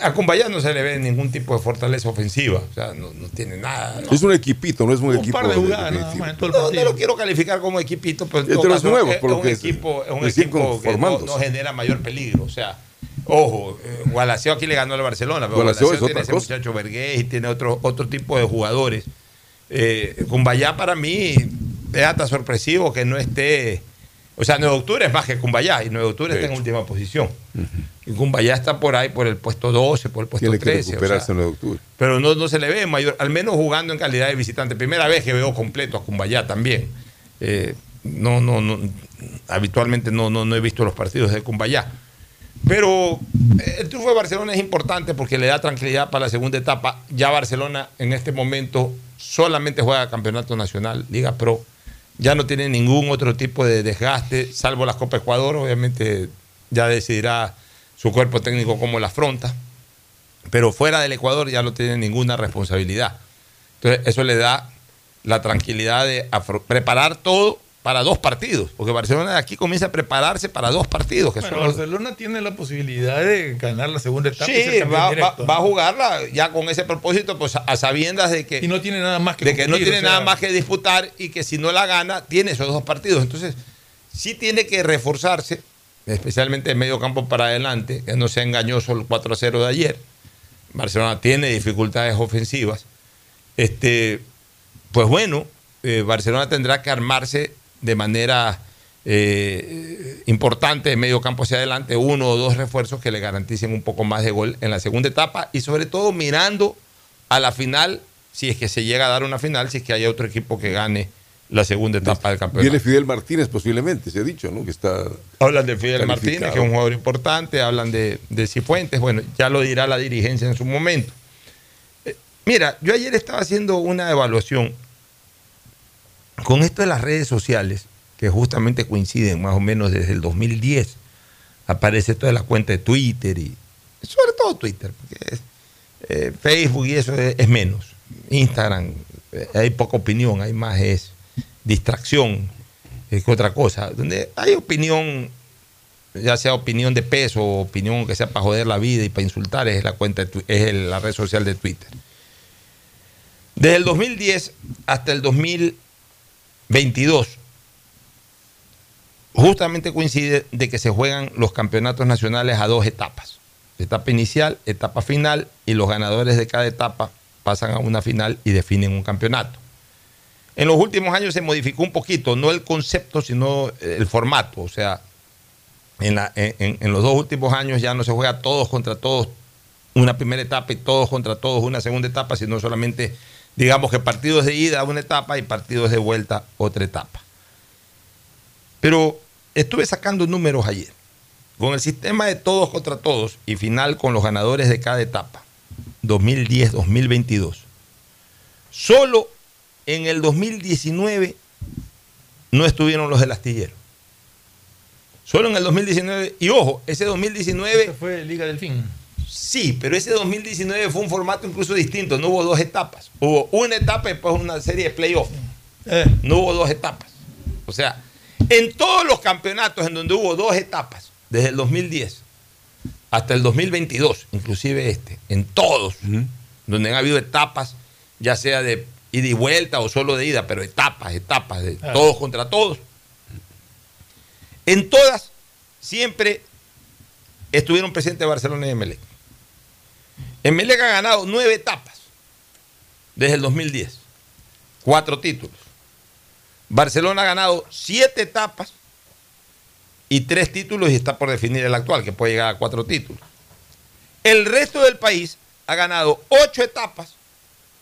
S9: a Cumbayá no se le ve ningún tipo de fortaleza ofensiva. O sea, no, no tiene nada.
S28: Es un equipito, no es un, equipo.
S9: par de jugadas nada más en todo el. No, no lo quiero calificar como equipito, pero en
S28: Es
S9: todo
S28: de los
S9: caso,
S28: nuevos,
S9: es,
S28: por
S9: es
S28: lo
S9: un
S28: que
S9: equipo, es un equipo que no, no genera mayor peligro. O sea, ojo, eh, Gualaceo aquí le ganó al Barcelona, pero
S28: Gualaceo
S9: Gualaceo,
S28: es
S9: tiene
S28: otra
S9: ese
S28: cosa.
S9: muchacho Vergués y tiene otro, otro tipo de jugadores. Eh, Cumbayá para mí es hasta sorpresivo que no esté. O sea, 9 de octubre es más que Cumbayá y 9 de octubre está en última posición. Y Cumbayá está por ahí por el puesto 12, por el puesto
S28: Tiene que
S9: 13. o
S28: recuperarse
S9: sea,
S28: en 9 de octubre.
S9: pero no, no se le ve mayor, al menos jugando en calidad de visitante. Primera vez que veo completo a Cumbayá también. Eh, no, no, no, habitualmente no, no, no he visto los partidos de Cumbayá. Pero eh, el triunfo de Barcelona es importante porque le da tranquilidad para la segunda etapa. Ya Barcelona en este momento solamente juega campeonato nacional, Liga Pro. Ya no tiene ningún otro tipo de desgaste, salvo las Copa Ecuador. Obviamente ya decidirá su cuerpo técnico cómo la afronta. Pero fuera del Ecuador ya no tiene ninguna responsabilidad. Entonces eso le da la tranquilidad de preparar todo para dos partidos. Porque Barcelona de aquí comienza a prepararse para dos partidos. Que
S10: Bueno,
S9: son los-
S10: Barcelona tiene la posibilidad de ganar la segunda etapa. y
S9: Sí,
S10: campeón
S9: va, va- a jugarla ya con ese propósito, pues a sabiendas de que,
S10: Y no tiene nada más que
S9: de que no tiene
S10: o sea,
S9: nada más que disputar y que si no la gana, tiene esos dos partidos. Entonces, sí tiene que reforzarse, especialmente en medio campo para adelante, que no sea engañoso el 4-0 de ayer. Barcelona tiene dificultades ofensivas. Este, pues bueno, eh, Barcelona tendrá que armarse de manera eh, importante de medio campo hacia adelante, uno o dos refuerzos que le garanticen un poco más de gol en la segunda etapa y sobre todo mirando a la final, si es que se llega a dar una final, si es que hay otro equipo que gane la segunda etapa del campeonato.
S28: Viene Fidel Martínez posiblemente, se ha dicho, ¿no? Que está
S9: Hablan de Fidel. Martínez, que es un jugador importante, hablan de, de Cifuentes, bueno, ya lo dirá la dirigencia en su momento. Eh, mira, yo ayer estaba haciendo una evaluación con esto de las redes sociales, que justamente coinciden más o menos desde el 2010. Aparece esto de la cuenta de Twitter y sobre todo Twitter, porque eh, Facebook y eso es, menos. Instagram, eh, hay poca opinión, hay más es distracción eh, que otra cosa. Donde hay opinión, ya sea opinión de peso o opinión que sea para joder la vida y para insultar, es la cuenta es la red social de Twitter. Desde el 2010 hasta el 2022, justamente coincide de que se juegan los campeonatos nacionales a dos etapas. Etapa inicial, etapa final, y los ganadores de cada etapa pasan a una final y definen un campeonato. En los últimos años se modificó un poquito, no el concepto, sino el formato. O sea, en- en los dos últimos años ya no se juega todos contra todos una primera etapa y todos contra todos una segunda etapa, sino solamente, digamos que partidos de ida una etapa y partidos de vuelta otra etapa. Pero estuve sacando números ayer. Con el sistema de todos contra todos y final con los ganadores de cada etapa, 2010-2022, solo en el 2019 no estuvieron los del astillero. Solo en el 2019, y ojo, ese 2019
S10: fue Liga.
S9: Sí, pero ese 2019 fue un formato incluso distinto. No hubo dos etapas. Hubo una etapa y después una serie de playoffs. No hubo dos etapas. O sea, en todos los campeonatos en donde hubo dos etapas, desde el 2010 hasta el 2022, inclusive este, en todos, donde han habido etapas, ya sea de ida y vuelta o solo de ida, pero etapas, etapas, de
S10: Ah.
S9: todos contra todos. En todas, siempre estuvieron presentes Barcelona y Emelec. Emelec ha ganado nueve etapas desde el 2010, cuatro títulos. Barcelona ha ganado siete etapas y tres títulos y está por definir el actual, que puede llegar a cuatro títulos. El resto del país ha ganado ocho etapas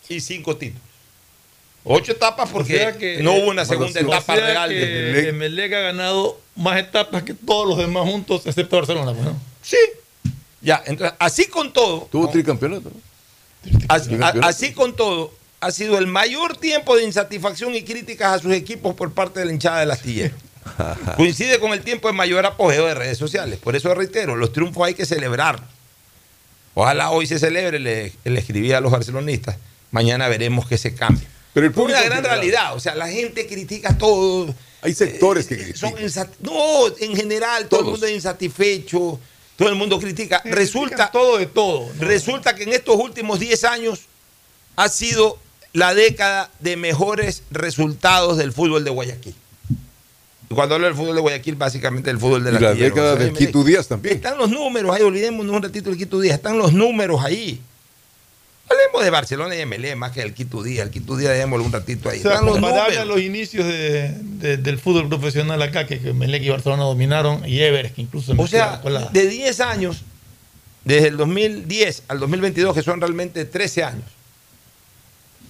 S9: y cinco títulos. Ocho etapas porque
S10: O sea que-
S9: no hubo una
S10: o
S9: segunda
S10: sea
S9: etapa real.
S10: que ha ganado más etapas que todos los demás juntos, excepto Barcelona. pues, ¿no?
S9: Sí. Ya, entonces, así con todo.
S28: Tuvo tricampeonato.
S9: Así, así con todo, ha sido el mayor tiempo de insatisfacción y críticas a sus equipos por parte de la hinchada del astillero. Coincide con el tiempo de mayor apogeo de redes sociales. Por eso reitero, los triunfos hay que celebrarlos. Ojalá hoy se celebre, le, le escribí a los barcelonistas. Mañana veremos que se cambie.
S28: Pero el
S9: una gran realidad. O sea, la gente critica todo.
S28: Hay sectores que
S9: Eh, son No, en general, todo el mundo es insatisfecho. Todo el mundo critica. Resulta
S10: todo de todo.
S9: Resulta que en estos últimos 10 años ha sido la década de mejores resultados del fútbol de Guayaquil. Y cuando hablo del fútbol de Guayaquil, básicamente del fútbol de
S28: Y
S9: la
S28: la década del Quito Díaz también.
S9: Están los números ahí, olvidémonos un ratito del Quito Díaz, están los números ahí. Hablemos de Barcelona y MLE más que del Quito Díaz. El Quito Díaz, dejémoslo un ratito ahí.
S10: O sea,
S9: los
S10: a los inicios de- de- del fútbol profesional acá, que, Emelec y Barcelona dominaron, y Everest, que incluso
S9: O sea,
S10: la
S9: de 10 años, desde el 2010 al 2022, que son realmente 13 años.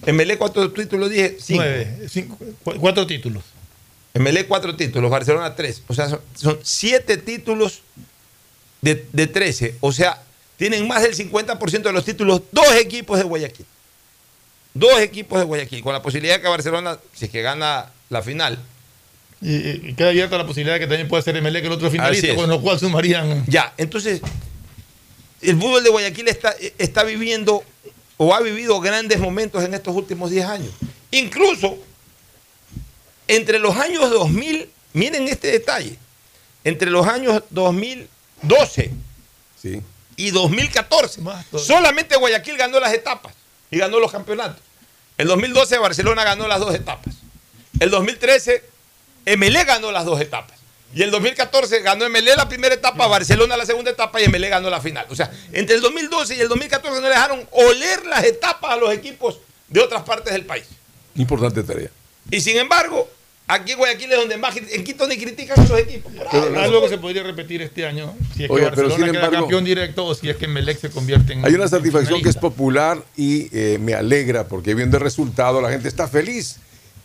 S9: ¿En Melé cuántos títulos dije? Cinco.
S10: Nueve, cinco, cu- cuatro títulos.
S9: MLE cuatro títulos, Barcelona tres. O sea, son, son siete títulos de, de 13. O sea, tienen más del 50% de los títulos dos equipos de Guayaquil. Dos equipos de Guayaquil, con la posibilidad de que Barcelona, si es que gana la final,
S10: Y, y queda abierta la posibilidad de que también pueda ser MLE que el otro finalista, con lo cual sumarían.
S9: Ya, entonces, el fútbol de Guayaquil está, está viviendo o ha vivido grandes momentos en estos últimos 10 años. Incluso entre los años 2000, miren este detalle, entre los años 2012 y 2014, solamente Guayaquil ganó las etapas y ganó los campeonatos. El 2012 Barcelona ganó las dos etapas. El 2013 MLE ganó las dos etapas. Y el 2014 ganó MLE la primera etapa, Barcelona la segunda etapa y MLE ganó la final. O sea, entre el 2012 y el 2014 no le dejaron oler las etapas a los equipos de otras partes del país.
S28: Importante tarea.
S9: Y sin embargo, aquí en Guayaquil es donde más... En Quito ni critican a los equipos.
S10: Pero algo que se podría repetir este año, si es que
S28: Oye, pero
S10: Barcelona
S28: sin
S10: queda
S28: embargo-
S10: campeón directo o si es que Melec se convierte en.
S28: Hay una satisfacción que es popular y eh, me alegra porque viendo el resultado la gente está feliz.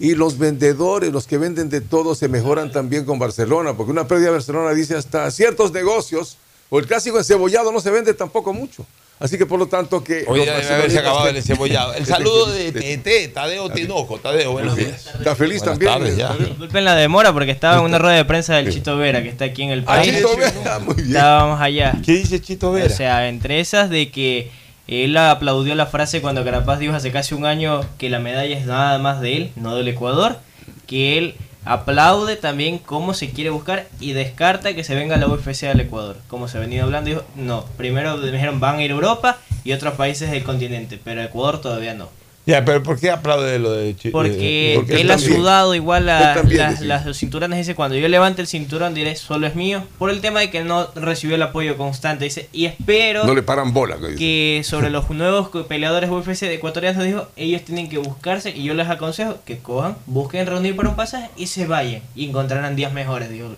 S28: Y los vendedores, los que venden de todo, se mejoran también con Barcelona, porque una pérdida de Barcelona dice hasta ciertos negocios, o el clásico encebollado no se vende tampoco mucho. Así que por lo tanto que...
S9: Hoy debe haberse acabado el encebollado. El saludo de. TT, Tadeo Tinoco. Tadeo, buenos días.
S28: Está feliz también.
S9: ya.
S29: Disculpen la demora porque estaba en una rueda de prensa del Chito Vera, que está aquí en el
S28: Ah,
S29: país.
S28: Chito Vera, muy bien.
S29: Estábamos allá.
S9: ¿Qué dice Chito Vera?
S29: O sea, entre esas de que él aplaudió la frase cuando Carapaz dijo hace casi un año que la medalla es nada más de él, no del Ecuador, que él aplaude también cómo se quiere buscar y descarta que se venga la UFC al Ecuador. Como se ha venido hablando, dijo, no, primero me dijeron van a ir a Europa y otros países del continente, pero Ecuador todavía no.
S9: Ya, pero ¿por qué aplaude lo de Chito?
S29: Porque, él ha sudado igual la- las, las los cinturones. Dice, cuando yo levante el cinturón diré, solo es mío. Por el tema de que no recibió el apoyo constante. Dice, y espero
S28: No le paran bola. que
S29: sobre los nuevos peleadores UFC de ecuatorianos dijo, ellos tienen que buscarse y yo les aconsejo que cojan, busquen reunir para un pasaje y se vayan. Y encontrarán días mejores, dijo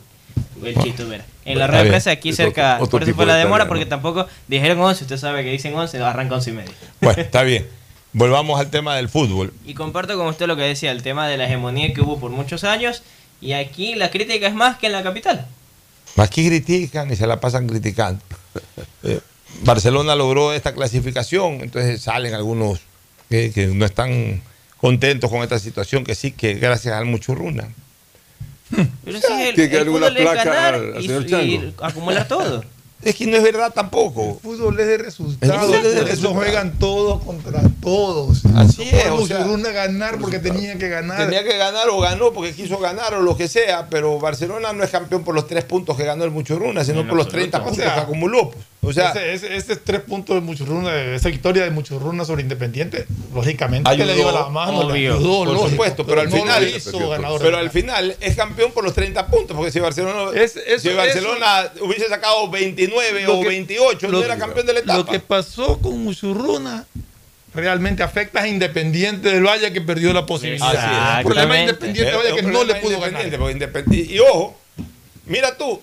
S29: el Chito Vera. En la red de prensa aquí cerca,
S9: otro- otro
S29: por eso fue la
S9: de
S29: demora,
S9: tarea,
S29: porque
S9: ¿no?
S29: tampoco dijeron 11, usted sabe que dicen 11, arranca 11 y media.
S9: Bueno, está bien. Volvamos al tema del fútbol.
S29: Y comparto con usted lo que decía, el tema de la hegemonía que hubo por muchos años. Y aquí la crítica es más que en la capital.
S9: Aquí critican y se la pasan criticando. Eh, Barcelona logró esta clasificación, entonces salen algunos que, que no están contentos con esta situación, que sí, que gracias al Muchurruna.
S29: Pero sí, el,
S9: Tiene que
S29: el
S9: darle una
S29: fútbol es
S9: placa al- al
S29: y,
S9: señor
S29: y
S9: Chango.
S29: acumular todo.
S9: Es que no es verdad tampoco.
S10: fútbol es de resultados.
S9: El fútbol es de resultados.
S10: juegan todos contra todos.
S9: Así
S10: No
S9: es, o sea,
S10: Muchurruna ganar porque tenía que ganar.
S9: Tenía que ganar o ganó porque quiso ganar o lo que sea, pero Barcelona no es campeón por los tres puntos que ganó el Muchurruna, sino por los
S10: absoluto.
S9: 30
S10: O
S9: puntos
S10: sea,
S9: que acumuló. pues. O sea,
S10: ese, ese- ese tres puntos de Muchurruna, esa victoria de Muchurruna sobre Independiente, lógicamente que le dio la mano, le ayudó,
S9: por
S10: lógico,
S9: supuesto, pero al final,
S10: hizo ganador
S9: pero al final es campeón por los 30 puntos, porque si Barcelona, si Barcelona hubiese sacado 29
S10: Lo
S9: o
S10: que-
S9: 28, no
S10: lo-
S9: era campeón de la etapa.
S10: Lo que pasó con Muchurruna realmente afecta a Independiente del Valle que perdió la posibilidad. El problema de Independiente del Valle
S9: Es
S10: que no le pudo ganar.
S9: Porque y ojo, mira tú,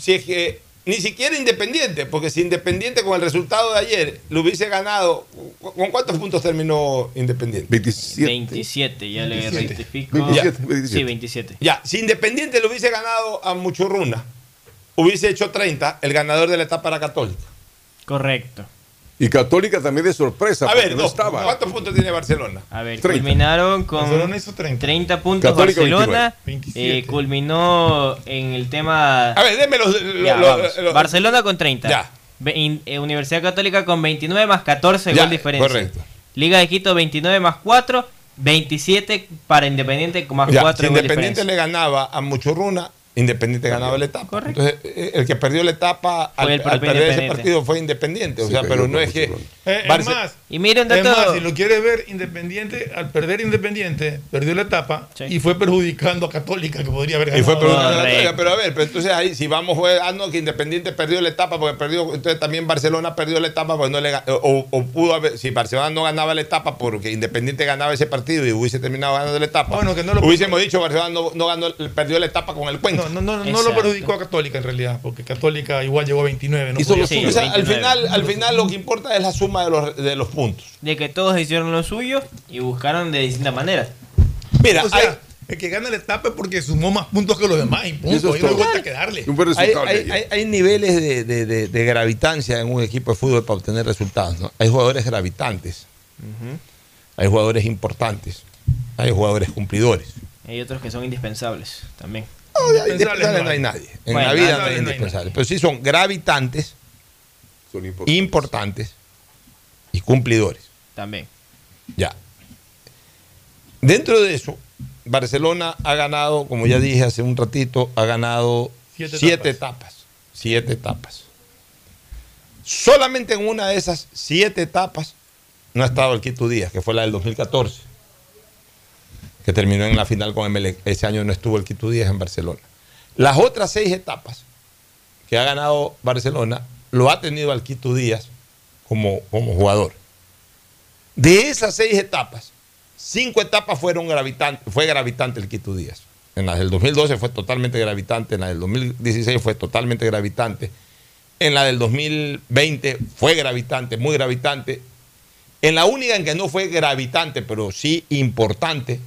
S9: si es que ni siquiera Independiente, porque si Independiente con el resultado de ayer lo hubiese ganado, ¿con cuántos puntos terminó Independiente?
S28: 27.
S29: 27, ya le
S9: 27.
S29: rectifico.
S9: 27,
S29: Sí, 27.
S9: Ya, si Independiente lo hubiese ganado a Muchurruna, hubiese hecho 30, el ganador de la etapa era Católica.
S29: Correcto.
S28: Y Católica también de sorpresa.
S9: A ver,
S28: no
S9: no,
S28: estaba.
S9: ¿cuántos puntos tiene Barcelona?
S29: A ver,
S28: 30.
S29: culminaron con
S10: Barcelona hizo 30.
S29: puntos
S9: Católica,
S29: Barcelona.
S10: 27.
S29: eh, culminó en el tema.
S9: A ver, déme los. lo-
S29: Ya,
S9: lo-
S29: vamos.
S9: lo-
S29: Barcelona con 30.
S9: Ya.
S29: Ve- eh, Universidad Católica con 29 más 14
S9: Ya,
S29: gol diferencia.
S9: correcto.
S29: Liga de Quito 29 más 4. 27 para Independiente con más
S9: Ya,
S29: 4
S9: si Independiente
S29: diferencia.
S9: le ganaba a Muchurruna, Independiente ganaba la etapa. Entonces, eh, el que perdió la etapa al,
S29: el
S9: perder ese partido fue Independiente. O
S28: Sí,
S9: sea, pero no es que.
S10: Eh, es más,
S29: Y
S10: es si lo quieres ver Independiente, al perder Independiente, perdió la etapa y fue perjudicando a Católica, que podría haber
S9: Y
S10: ganado.
S9: fue perjudicando a la
S29: Correcto.
S9: Católica, pero a ver, pero entonces ahí si vamos jugando que Independiente perdió la etapa porque perdió, entonces también Barcelona perdió la etapa porque no le o, o pudo haber, si Barcelona no ganaba la etapa porque Independiente ganaba ese partido y hubiese terminado ganando la etapa.
S10: Bueno, que no lo-
S9: hubiésemos dicho Barcelona no, no ganó, perdió la etapa con el cuento.
S10: No, no, no, no lo perjudicó a Católica en realidad, porque Católica igual llegó a 29. No podía.
S9: O sea, al final, al final lo que importa es la suma de los, de los puntos.
S29: De que todos hicieron lo suyo y buscaron de distintas maneras.
S9: Mira,
S10: O sea,
S9: hay-
S10: El que gana la etapa es porque sumó más puntos que los demás y punto. Ahí no hay vuelta que darle.
S9: Hay, hay-
S28: de
S9: hay- hay niveles de, de- de- de gravitancia en un equipo de fútbol para obtener resultados. ¿no? Hay jugadores gravitantes, hay jugadores importantes, hay jugadores cumplidores.
S29: Hay otros que son indispensables también.
S9: No, de indispensables no hay nadie. En
S29: Bueno,
S9: la vida no
S29: indispensables
S9: hay
S29: no hay
S9: indispensables. Pero sí son gravitantes, importantes. y cumplidores.
S29: También.
S9: Ya. Dentro de eso, Barcelona ha ganado, como ya dije hace un ratito, ha ganado
S10: Siete
S9: siete, etapas. Siete etapas. Solamente en una de esas siete etapas no ha estado el Quito Díaz, que fue la del 2014, que terminó en la final con Emelec. Ese año no estuvo el Quito Díaz en Barcelona. Las otras seis etapas que ha ganado Barcelona lo ha tenido al Quito Díaz como, como jugador. De esas seis etapas, cinco etapas fueron gravitantes, fue gravitante el Quito Díaz. En la del 2012 fue totalmente gravitante, en la del 2016 fue totalmente gravitante, en la del 2020 fue gravitante, muy gravitante. En la única en que no fue gravitante, pero sí importante,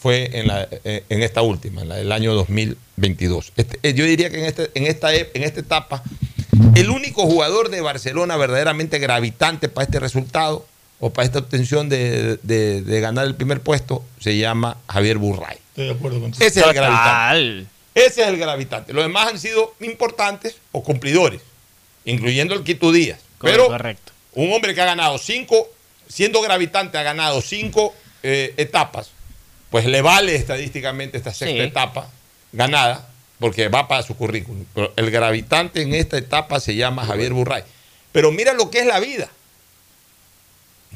S9: fue en, la, eh, en esta última, en la del año 2022. Este, eh, yo diría que en, este, en, esta, en esta etapa, el único jugador de Barcelona verdaderamente gravitante para este resultado o para esta obtención de, de- de ganar el primer puesto se llama Javier Burray.
S10: Estoy de acuerdo contigo.
S9: Ese es el gravitante. Ese es el gravitante. Los demás han sido importantes o cumplidores, incluyendo el Quito Díaz. Pero
S29: correcto.
S9: un hombre que ha ganado cinco, siendo gravitante, ha ganado cinco eh, etapas, pues le vale estadísticamente esta sexta
S29: Sí.
S9: etapa ganada, porque va para su currículum. Pero el gravitante en esta etapa se llama Javier Burray. Pero mira lo que es la vida.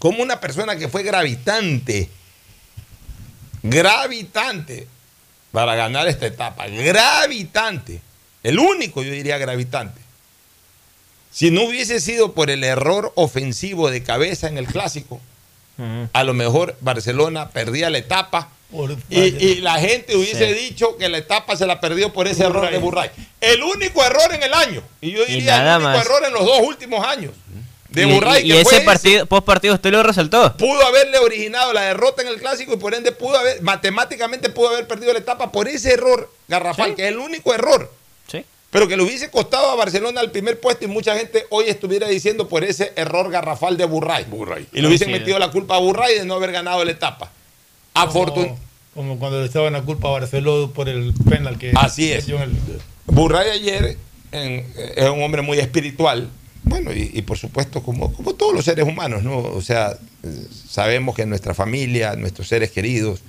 S9: Como una persona que fue gravitante, gravitante para ganar esta etapa, gravitante, el único yo diría gravitante. Si no hubiese sido por el error ofensivo de cabeza en el clásico, a lo mejor Barcelona perdía la etapa y, y la gente hubiese
S29: Sí.
S9: dicho que la etapa se la perdió por ese error de Burray. El único error en el año. Y yo diría el único
S29: más.
S9: error en los dos últimos años. De
S29: y,
S9: Burray,
S29: y-
S9: que
S29: ese. partido, post partido usted lo resaltó.
S9: pudo haberle originado la derrota en el clásico y por ende pudo haber, matemáticamente pudo haber perdido la etapa por ese error garrafal, que es el único error.
S29: Sí.
S9: Pero que le hubiese costado a Barcelona el primer puesto y mucha gente hoy estuviera diciendo por ese error garrafal de Burray. Y le hubiesen
S10: Así es.
S9: metido la culpa a Burray de no haber ganado la etapa. Afortun
S10: Como cuando le estaban la culpa a Barcelona por el penal que
S9: Así es.
S10: el-
S9: Burray ayer en- es un hombre muy espiritual. Bueno, y, y por supuesto, como, como todos los seres humanos, ¿no? O sea, sabemos que nuestra familia, nuestros seres queridos,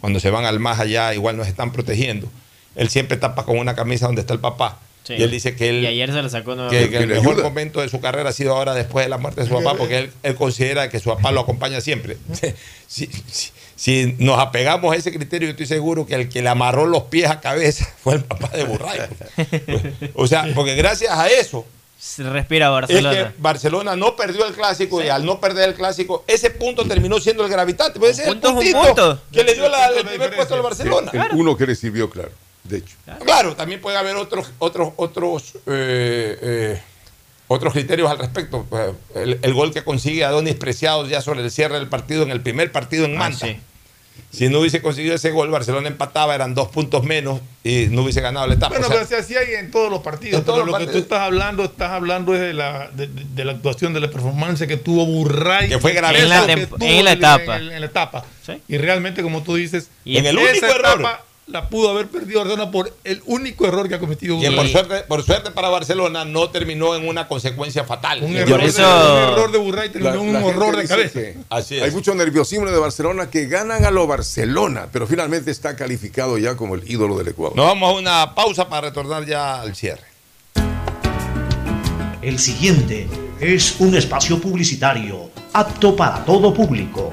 S9: cuando se van al más allá, igual nos están protegiendo. Él siempre tapa con una camisa donde está el papá.
S29: Sí.
S9: Y él dice que él
S29: Y ayer se le sacó
S9: que, el mejor
S28: ayuda.
S9: momento de su carrera ha sido ahora después de la muerte de su papá, porque él, él considera que su papá lo acompaña siempre. Si, si- si nos apegamos a ese criterio, yo estoy seguro que el que le amarró los pies a cabeza fue el papá de Burray. O sea, porque gracias a eso
S29: Se respira
S9: es
S29: Barcelona.
S9: que Barcelona no perdió el clásico y al no perder el clásico, ese punto terminó siendo el gravitante. Pues ese es el
S29: punto
S9: puntito que le dio la- el primer puesto al Barcelona.
S28: El uno que le sirvió, claro. De hecho.
S9: Claro, también puede haber otros, otros, otros, eh, eh, otros criterios al respecto. Eh, El, el gol que consigue Adonis Preciado ya sobre el cierre del partido en el primer partido en
S29: Ah,
S9: Manta.
S29: sí.
S9: Si no hubiese conseguido ese gol, Barcelona empataba, eran dos puntos menos y no hubiese ganado la etapa.
S10: Bueno,
S9: O sea,
S10: pero si así hay en todos los partidos.
S9: Todos
S10: pero
S9: los
S10: lo que tú estás hablando, estás hablando es de la, de, la actuación, de la performance que tuvo Burray.
S9: Que fue grandioso.
S29: En la en etapa.
S10: En, la etapa.
S29: Sí.
S10: Y realmente, como tú dices,
S29: Y
S9: en el
S10: esa
S9: único error.
S10: La pudo haber perdido Barcelona por el único error que ha cometido Burray.
S9: por suerte, por suerte para Barcelona no terminó en una consecuencia fatal.
S10: Un
S9: Y
S10: error,
S29: eso-
S10: de, un error de Burray terminó en un horror de cabeza.
S28: que
S9: Así es.
S28: Hay mucho nerviosismo de Barcelona que ganan a lo Barcelona, pero finalmente está calificado ya como el ídolo del Ecuador.
S9: Nos vamos a una pausa para retornar ya al cierre.
S27: El siguiente es un espacio publicitario apto para todo público.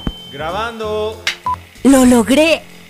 S11: Grabando.
S19: ¡Lo logré!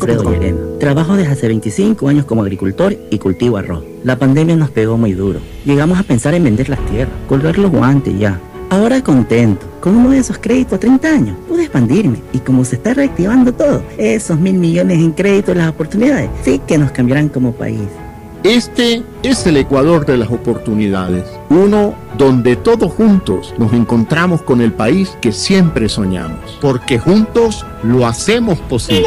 S16: Alfredo. Llerena. Trabajo desde hace 25 años como agricultor y cultivo arroz. La pandemia nos pegó muy duro. Llegamos a pensar en vender las tierras, colgar los guantes y ya. Ahora contento, con uno de esos créditos a 30 años, pude expandirme y como se está reactivando todo, esos mil millones en créditos y las oportunidades, sí que nos cambiarán como país.
S6: Este es el Ecuador de las oportunidades, uno donde todos juntos nos encontramos con el país que siempre soñamos, porque juntos lo hacemos posible.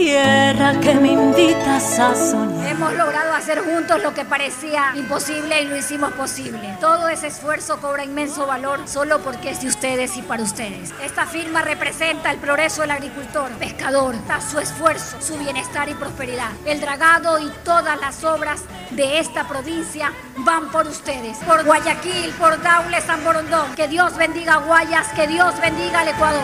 S2: Tierra que me invitas a soñar. Hemos logrado hacer juntos lo que parecía imposible y lo hicimos posible. Todo ese esfuerzo cobra inmenso valor solo porque es de ustedes y para ustedes. Esta firma representa el progreso del agricultor, pescador, su esfuerzo, su bienestar y prosperidad. El dragado y todas las obras de esta provincia van por ustedes. Por Guayaquil, por Daule, San Borondón. Que Dios bendiga a Guayas, que Dios bendiga al Ecuador.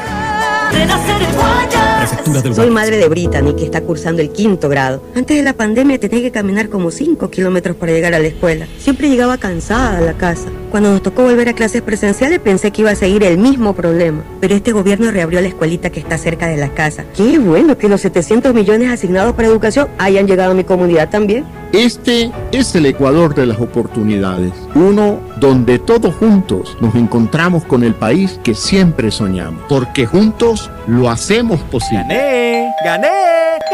S16: Soy madre de Que está cursando el quinto grado. Antes de la pandemia tenía que caminar como 5 kilómetros para llegar a la escuela. Siempre llegaba cansada a la casa. Cuando nos tocó volver a clases presenciales pensé que iba a seguir el mismo problema. Pero este gobierno reabrió la escuelita que está cerca de la casa. Qué bueno que los 700 millones asignados para educación hayan llegado a mi comunidad también.
S6: Este es el Ecuador de las oportunidades, uno donde todos juntos nos encontramos con el país que siempre soñamos, porque juntos lo hacemos posible.
S4: ¡Gané! ¡Gané!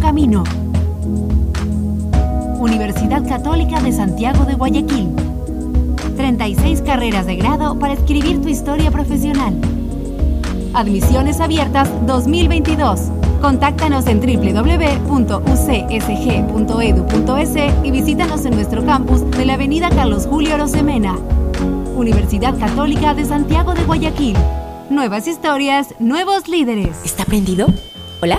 S17: camino. Universidad Católica de Santiago de Guayaquil. 36 carreras de grado para escribir tu historia profesional. Admisiones abiertas 2022. Contáctanos en www.ucsg.edu.es y visítanos en nuestro campus de la Avenida Carlos Julio Rosemena. Universidad Católica de Santiago de Guayaquil. Nuevas historias, nuevos líderes.
S19: ¿Está prendido? ¿Hola?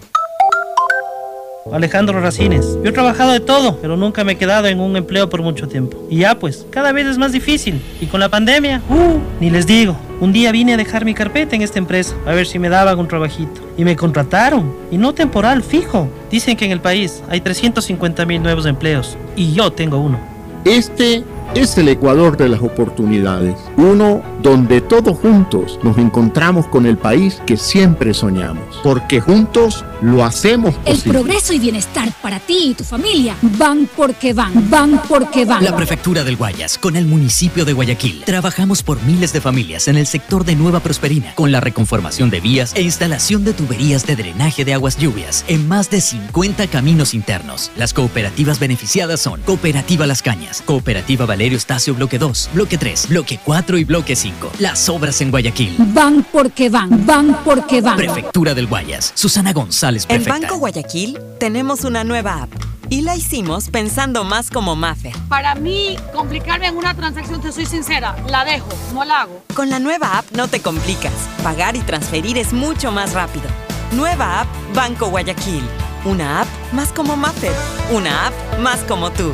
S20: Alejandro Racines. Yo he trabajado de todo, pero nunca me he quedado en un empleo por mucho tiempo. Y ya pues, cada vez es más difícil. Y con la pandemia, uh, ni les digo. Un día vine a dejar mi carpeta en esta empresa, a ver si me daban un trabajito. Y me contrataron. Y no temporal, fijo. Dicen que en el país hay 350 mil nuevos empleos. Y yo tengo uno.
S6: Este es el Ecuador de las oportunidades, uno donde todos juntos nos encontramos con el país que siempre soñamos, porque juntos lo hacemos
S2: El
S6: posible.
S2: progreso y bienestar para ti y tu familia van porque van, van porque van.
S21: La Prefectura del Guayas, con el municipio de Guayaquil, trabajamos por miles de familias en el sector de Nueva Prosperina, con la reconformación de vías e instalación de tuberías de drenaje de aguas lluvias en más de 50 caminos internos. Las cooperativas beneficiadas son Cooperativa Las Cañas, Cooperativa Valerio Estacio Bloque 2, Bloque 3, Bloque 4 y Bloque 5. Las obras en Guayaquil.
S2: Van porque van, van porque van.
S21: Prefectura del Guayas, Susana González,
S22: En
S21: prefecta.
S22: Banco Guayaquil tenemos una nueva app y la hicimos pensando más como Maffer.
S30: Para mí, complicarme en una transacción, te soy sincera, la dejo, no la hago.
S22: Con la nueva app no te complicas. Pagar y transferir es mucho más rápido. Nueva app Banco Guayaquil. Una app más como Maffer. Una app más como tú.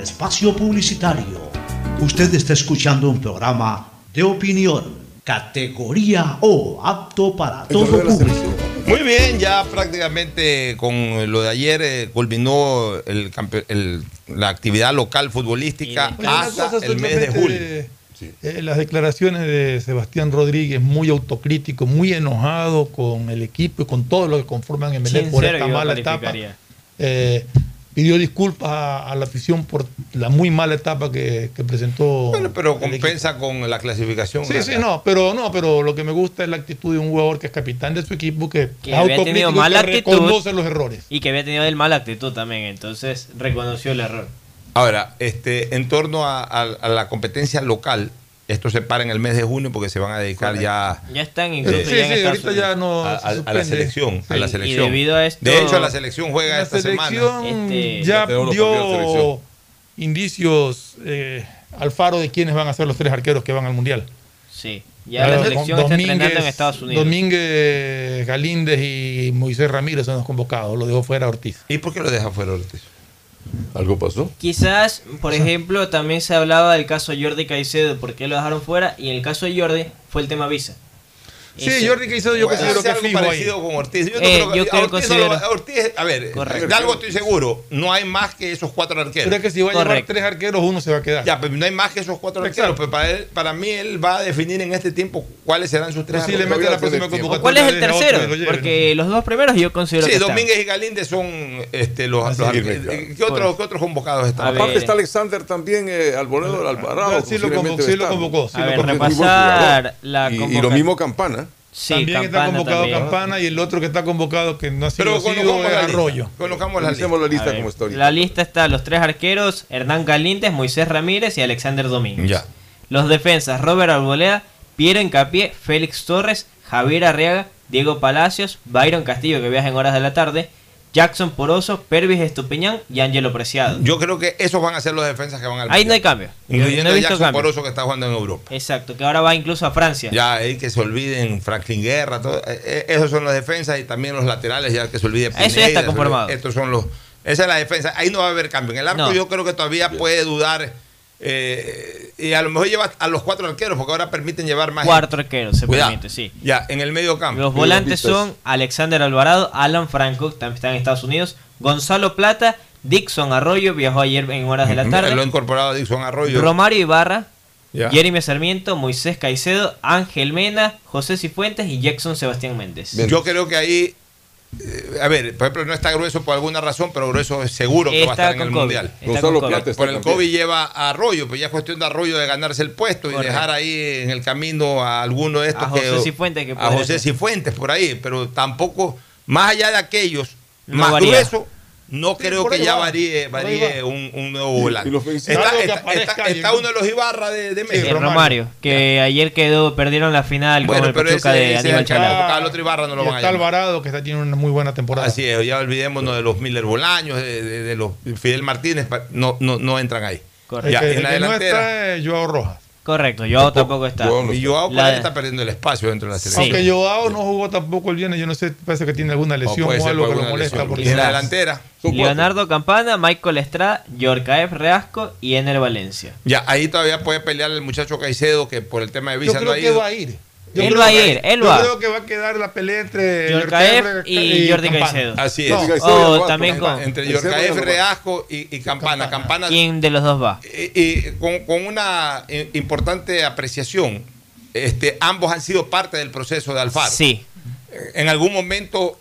S3: espacio publicitario. Usted está escuchando un programa de opinión, categoría O, apto para todo público.
S31: Muy bien, ya prácticamente con lo de ayer eh, culminó el el- la actividad local futbolística hasta el mes de julio.
S10: eh, las declaraciones de Sebastián Rodríguez, muy autocrítico, muy enojado con el equipo y con todo lo que conforman Emelec por esta mala etapa. Eh, pidió disculpas a, a la afición por la muy mala etapa que, que presentó.
S31: Bueno, pero compensa con la clasificación.
S10: Sí, sí, no, pero no, pero lo que me gusta es la actitud de un jugador que es capitán de su equipo, que,
S29: Que había tenido mala
S10: que
S29: actitud.
S10: reconoce los errores.
S29: Y que había tenido el mala actitud también, entonces reconoció el error.
S31: Ahora, este, en torno a, a- a la competencia local, esto se para en el mes de junio porque se van a dedicar ya
S29: Ya están
S31: Eh,
S29: incluso
S31: sí,
S29: ya en
S31: sí, ahorita ya no a, a- a la selección, a la
S29: Sí,
S31: selección.
S29: Y debido a esto,
S31: De hecho, la selección juega
S10: La
S31: esta
S10: selección
S31: semana.
S29: Este,
S10: ya dio indicios eh, al faro de quiénes van a ser los tres arqueros que van al mundial.
S29: Sí, ya la selección está entrenando en Estados Unidos.
S10: Domínguez, Galíndez y Moisés Ramírez son los convocados. Lo dejó fuera Ortiz.
S31: ¿Y por qué lo deja fuera Ortiz?
S28: ¿Algo pasó?
S29: Quizás, por ejemplo, también se hablaba del caso Jordi Caicedo, por qué lo dejaron fuera, y en el caso de Jordi fue el tema visa.
S10: Sí,
S29: Ese-
S10: Jordi Caicedo yo
S9: Puede
S10: considero que
S9: algo
S10: fijo ahí.
S9: parecido con Ortiz. Yo, no
S29: Eh,
S9: creo que-
S29: yo
S9: a
S29: creo
S9: Ortiz, no lo va-
S29: considero-
S9: a Ortiz, a ver,
S29: Correcto.
S9: de algo estoy seguro, no hay más que esos cuatro arqueros.
S10: Pero es que si va a llevar tres arqueros, uno se va a quedar.
S9: Ya, pero no hay más que esos cuatro
S10: Exacto.
S9: arqueros. Pero para, él, para mí, él va a definir en este tiempo cuáles serán sus tres
S10: Posiblemente
S9: arqueros.
S10: la próxima convocatoria
S29: ¿Cuál es el
S10: otro
S29: tercero? Porque los dos primeros yo considero
S9: Sí,
S29: que están.
S9: Domínguez y Galíndez son este, los, los
S28: es,
S9: arqueros.
S28: claro.
S9: ¿Qué, otros, ¿Qué otros convocados están?
S29: A ver.
S28: Aparte está Alexander también, eh, Alboredo, Alvarado.
S10: Sí lo convocó, sí lo
S28: a
S10: convocó,
S29: A repasar la
S28: Y, y lo mismo Campana.
S29: Sí,
S10: también está convocado
S29: también.
S10: Campana y el otro que está convocado que no ha sido,
S9: Pero
S10: sido
S9: la
S10: Arroyo.
S9: lista. Conozcamos la lista.
S28: Hacemos la lista
S29: ver,
S28: como está ahorita.
S29: La lista está los tres arqueros, Hernán Galíndez, Moisés Ramírez y Alexander Domínguez.
S9: Ya.
S29: Los defensas, Robert Arboleda, Piero Encapié, Félix Torres, Javier Arriaga, Diego Palacios, Byron Castillo que viaja en horas de la tarde, Jackson Poroso, Pervis Estupiñán y Ángelo Preciado.
S9: Yo creo que esos van a ser los defensas que van al
S29: Ahí no hay cambio.
S9: Incluyendo
S29: no he
S9: a Jackson
S29: cambio.
S9: Poroso que está jugando en Europa.
S29: Exacto, que ahora va incluso a Francia.
S9: Ya, ahí que se olviden Franklin Guerra, todo, eh, eh, esos son los defensas y también los laterales, ya que se olvide
S29: Eso ya está
S9: Pineda,
S29: conformado.
S9: Estos son los, esa es la defensa, ahí no va a haber cambio. En el arco
S29: No.
S9: yo creo que todavía puede dudar eh, y a lo mejor lleva a los cuatro arqueros porque ahora permiten llevar más.
S29: Cuatro arqueros se
S9: Cuidado.
S29: permite, sí.
S9: Ya, en el medio campo.
S29: Los volantes son Alexander Alvarado, Alan Franco, que también está en Estados Unidos, Gonzalo Plata, Dixon Arroyo, viajó ayer en horas de la
S9: Lo
S29: tarde,
S9: ha incorporado Dixon Arroyo.
S29: Romario Ibarra,
S9: Ya.
S29: Jeremy Sarmiento, Moisés Caicedo, Ángel Mena, José Cifuentes y Jackson Sebastián Méndez.
S9: Yo creo que ahí, a ver, por ejemplo, no está grueso por alguna razón, pero grueso es seguro que va a estar en el
S29: COVID,
S9: mundial.
S29: está Gonzalo con COVID. Plata
S28: está
S9: por el. COVID lleva a Arroyo, pues ya es cuestión de Arroyo de ganarse el puesto y dejar ahí en el camino a alguno de estos
S29: A
S9: que-
S29: José Cifuentes, que
S9: a
S29: podría
S9: José
S29: ser.
S9: Cifuentes por ahí, pero tampoco más allá de aquellos
S29: No
S9: más
S29: varía.
S9: gruesos. No
S10: Sí,
S9: creo que ya
S10: va,
S9: varíe, varíe
S10: va.
S9: un, un nuevo volante. Está,
S10: que
S9: está- está- está
S10: ¿no?
S9: uno de los Ibarra de, de México.
S29: Romario,
S10: Romario.
S29: que ayer quedó, perdieron la final
S9: Bueno,
S29: con el
S9: pero
S29: Pachuca
S9: ese-
S29: de
S9: ese
S29: Aníbal Chalá.
S9: Al otro Ibarra no lo van a
S10: está
S9: llamar.
S10: Alvarado que está teniendo una muy buena temporada.
S9: Así es, ya olvidémonos de los Miller Bolaños, de, de- de los Fidel Martínez, no, no, no entran ahí.
S29: Correcto.
S10: El
S9: Ya,
S10: que,
S9: en
S10: el
S9: la
S10: que no
S9: delantera.
S10: está es Joao Rojas.
S29: Correcto, yo tampoco está.
S28: Joao no
S9: Y Joao
S29: La-
S9: por ahí está perdiendo el espacio dentro de la selección.
S10: Aunque Joao no jugó tampoco el viernes, yo no sé, parece que tiene alguna lesión o, algo que lo molesta.
S9: lesión.
S10: porque-
S9: Y en la delantera.
S29: Leonardo Campana, Michael Estrada, Yorcaef Reasco y Ener Valencia.
S9: Ya, ahí todavía puede pelear el muchacho Caicedo, que por el tema de
S10: Yo
S9: visa no ha
S10: que
S9: ido.
S10: va a ir. Yo
S29: Él va a ir, él
S10: yo
S29: va.
S10: creo que va a quedar la pelea entre
S29: Yorcaef
S10: Yorcaef
S29: y Jordi. Caicedo.
S9: Así es.
S10: No,
S28: Caicedo
S29: Oh, también con-
S9: Entre Yorcaef. Reasco y, y Campana. Campana
S29: ¿Quién de los dos va?
S9: y, y con, con una eh, importante apreciación, este, ambos han sido parte del proceso de Alfaro.
S29: Sí.
S9: En algún momento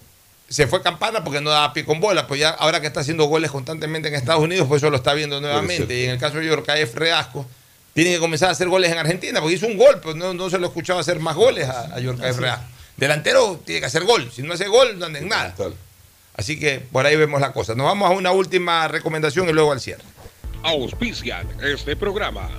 S9: se fue Campana porque no daba pie con bola, pues ya ahora que está haciendo goles constantemente en Estados Unidos, pues eso lo está viendo nuevamente. Y en el caso de Yorcaef Reasco, tiene que comenzar a hacer goles en Argentina, porque hizo un gol, pero no, no se lo he escuchado hacer más goles a, a Yorcaef Reasco. Delantero tiene que hacer gol, si no hace gol no anda en nada. Así que por ahí vemos la cosa. Nos vamos a una última recomendación y luego al cierre.
S24: Auspician este programa.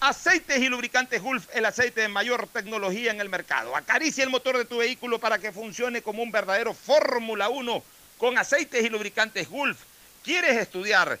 S9: Aceites y lubricantes Gulf, el aceite de mayor tecnología en el mercado. Acaricia el motor de tu vehículo para que funcione como un verdadero Fórmula 1 con aceites y lubricantes Gulf. ¿Quieres estudiar,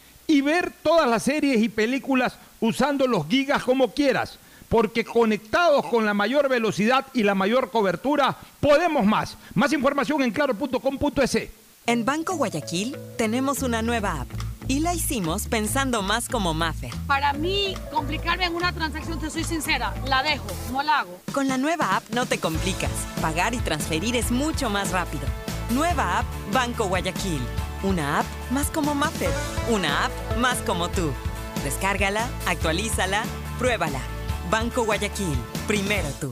S25: y ver todas las series y películas usando los gigas como quieras, porque conectados con la mayor velocidad y la mayor cobertura, podemos más. Más información en claro.com.es.
S22: En Banco Guayaquil tenemos una nueva app y la hicimos pensando más como Maffer.
S30: Para mí, complicarme en una transacción, te soy sincera, la dejo, no la hago.
S22: Con la nueva app no te complicas. Pagar y transferir es mucho más rápido. Nueva app Banco Guayaquil. Una app más como Maffer. Una app más como tú. Descárgala, actualízala, pruébala. Banco Guayaquil. Primero tú.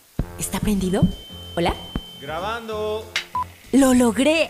S19: ¿Está prendido? ¿Hola?
S11: Grabando.
S19: ¡Lo logré!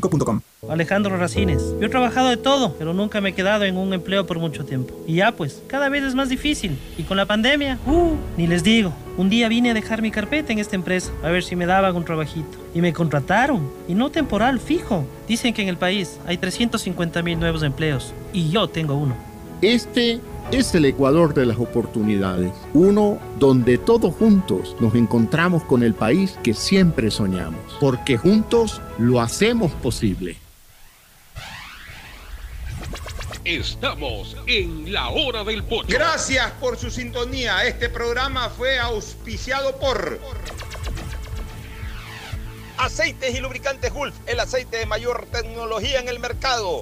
S20: Alejandro Racines. Yo he trabajado de todo, pero nunca me he quedado en un empleo por mucho tiempo. Y ya pues, cada vez es más difícil. Y con la pandemia, uh, ni les digo. Un día vine a dejar mi carpeta en esta empresa, a ver si me daban un trabajito. Y me contrataron. Y no temporal, fijo. Dicen que en el país hay 350 mil nuevos empleos. Y yo tengo uno.
S6: Este es el Ecuador de las oportunidades, uno donde todos juntos nos encontramos con el país que siempre soñamos, porque juntos lo hacemos posible.
S32: Estamos en la hora del pocho.
S33: Gracias por su sintonía. Este programa fue auspiciado por Aceites y lubricantes Gulf, el aceite de mayor tecnología en el mercado.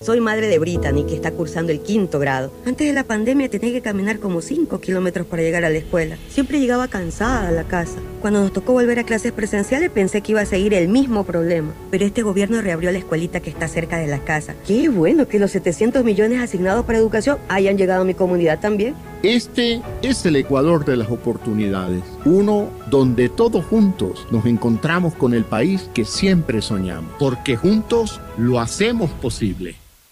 S16: Soy madre de Brittany, que está cursando el quinto grado. Antes de la pandemia tenía que caminar como 5 kilómetros para llegar a la escuela. Siempre llegaba cansada a la casa. Cuando nos tocó volver a clases presenciales pensé que iba a seguir el mismo problema. Pero este gobierno reabrió la escuelita que está cerca de la casa. Qué bueno que los 700 millones asignados para educación hayan llegado a mi comunidad también.
S6: Este es el Ecuador de las oportunidades, uno donde todos juntos nos encontramos con el país que siempre soñamos, porque juntos lo hacemos posible.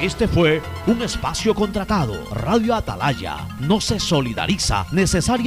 S3: Este fue un espacio contratado. Radio Atalaya no se solidariza necesariamente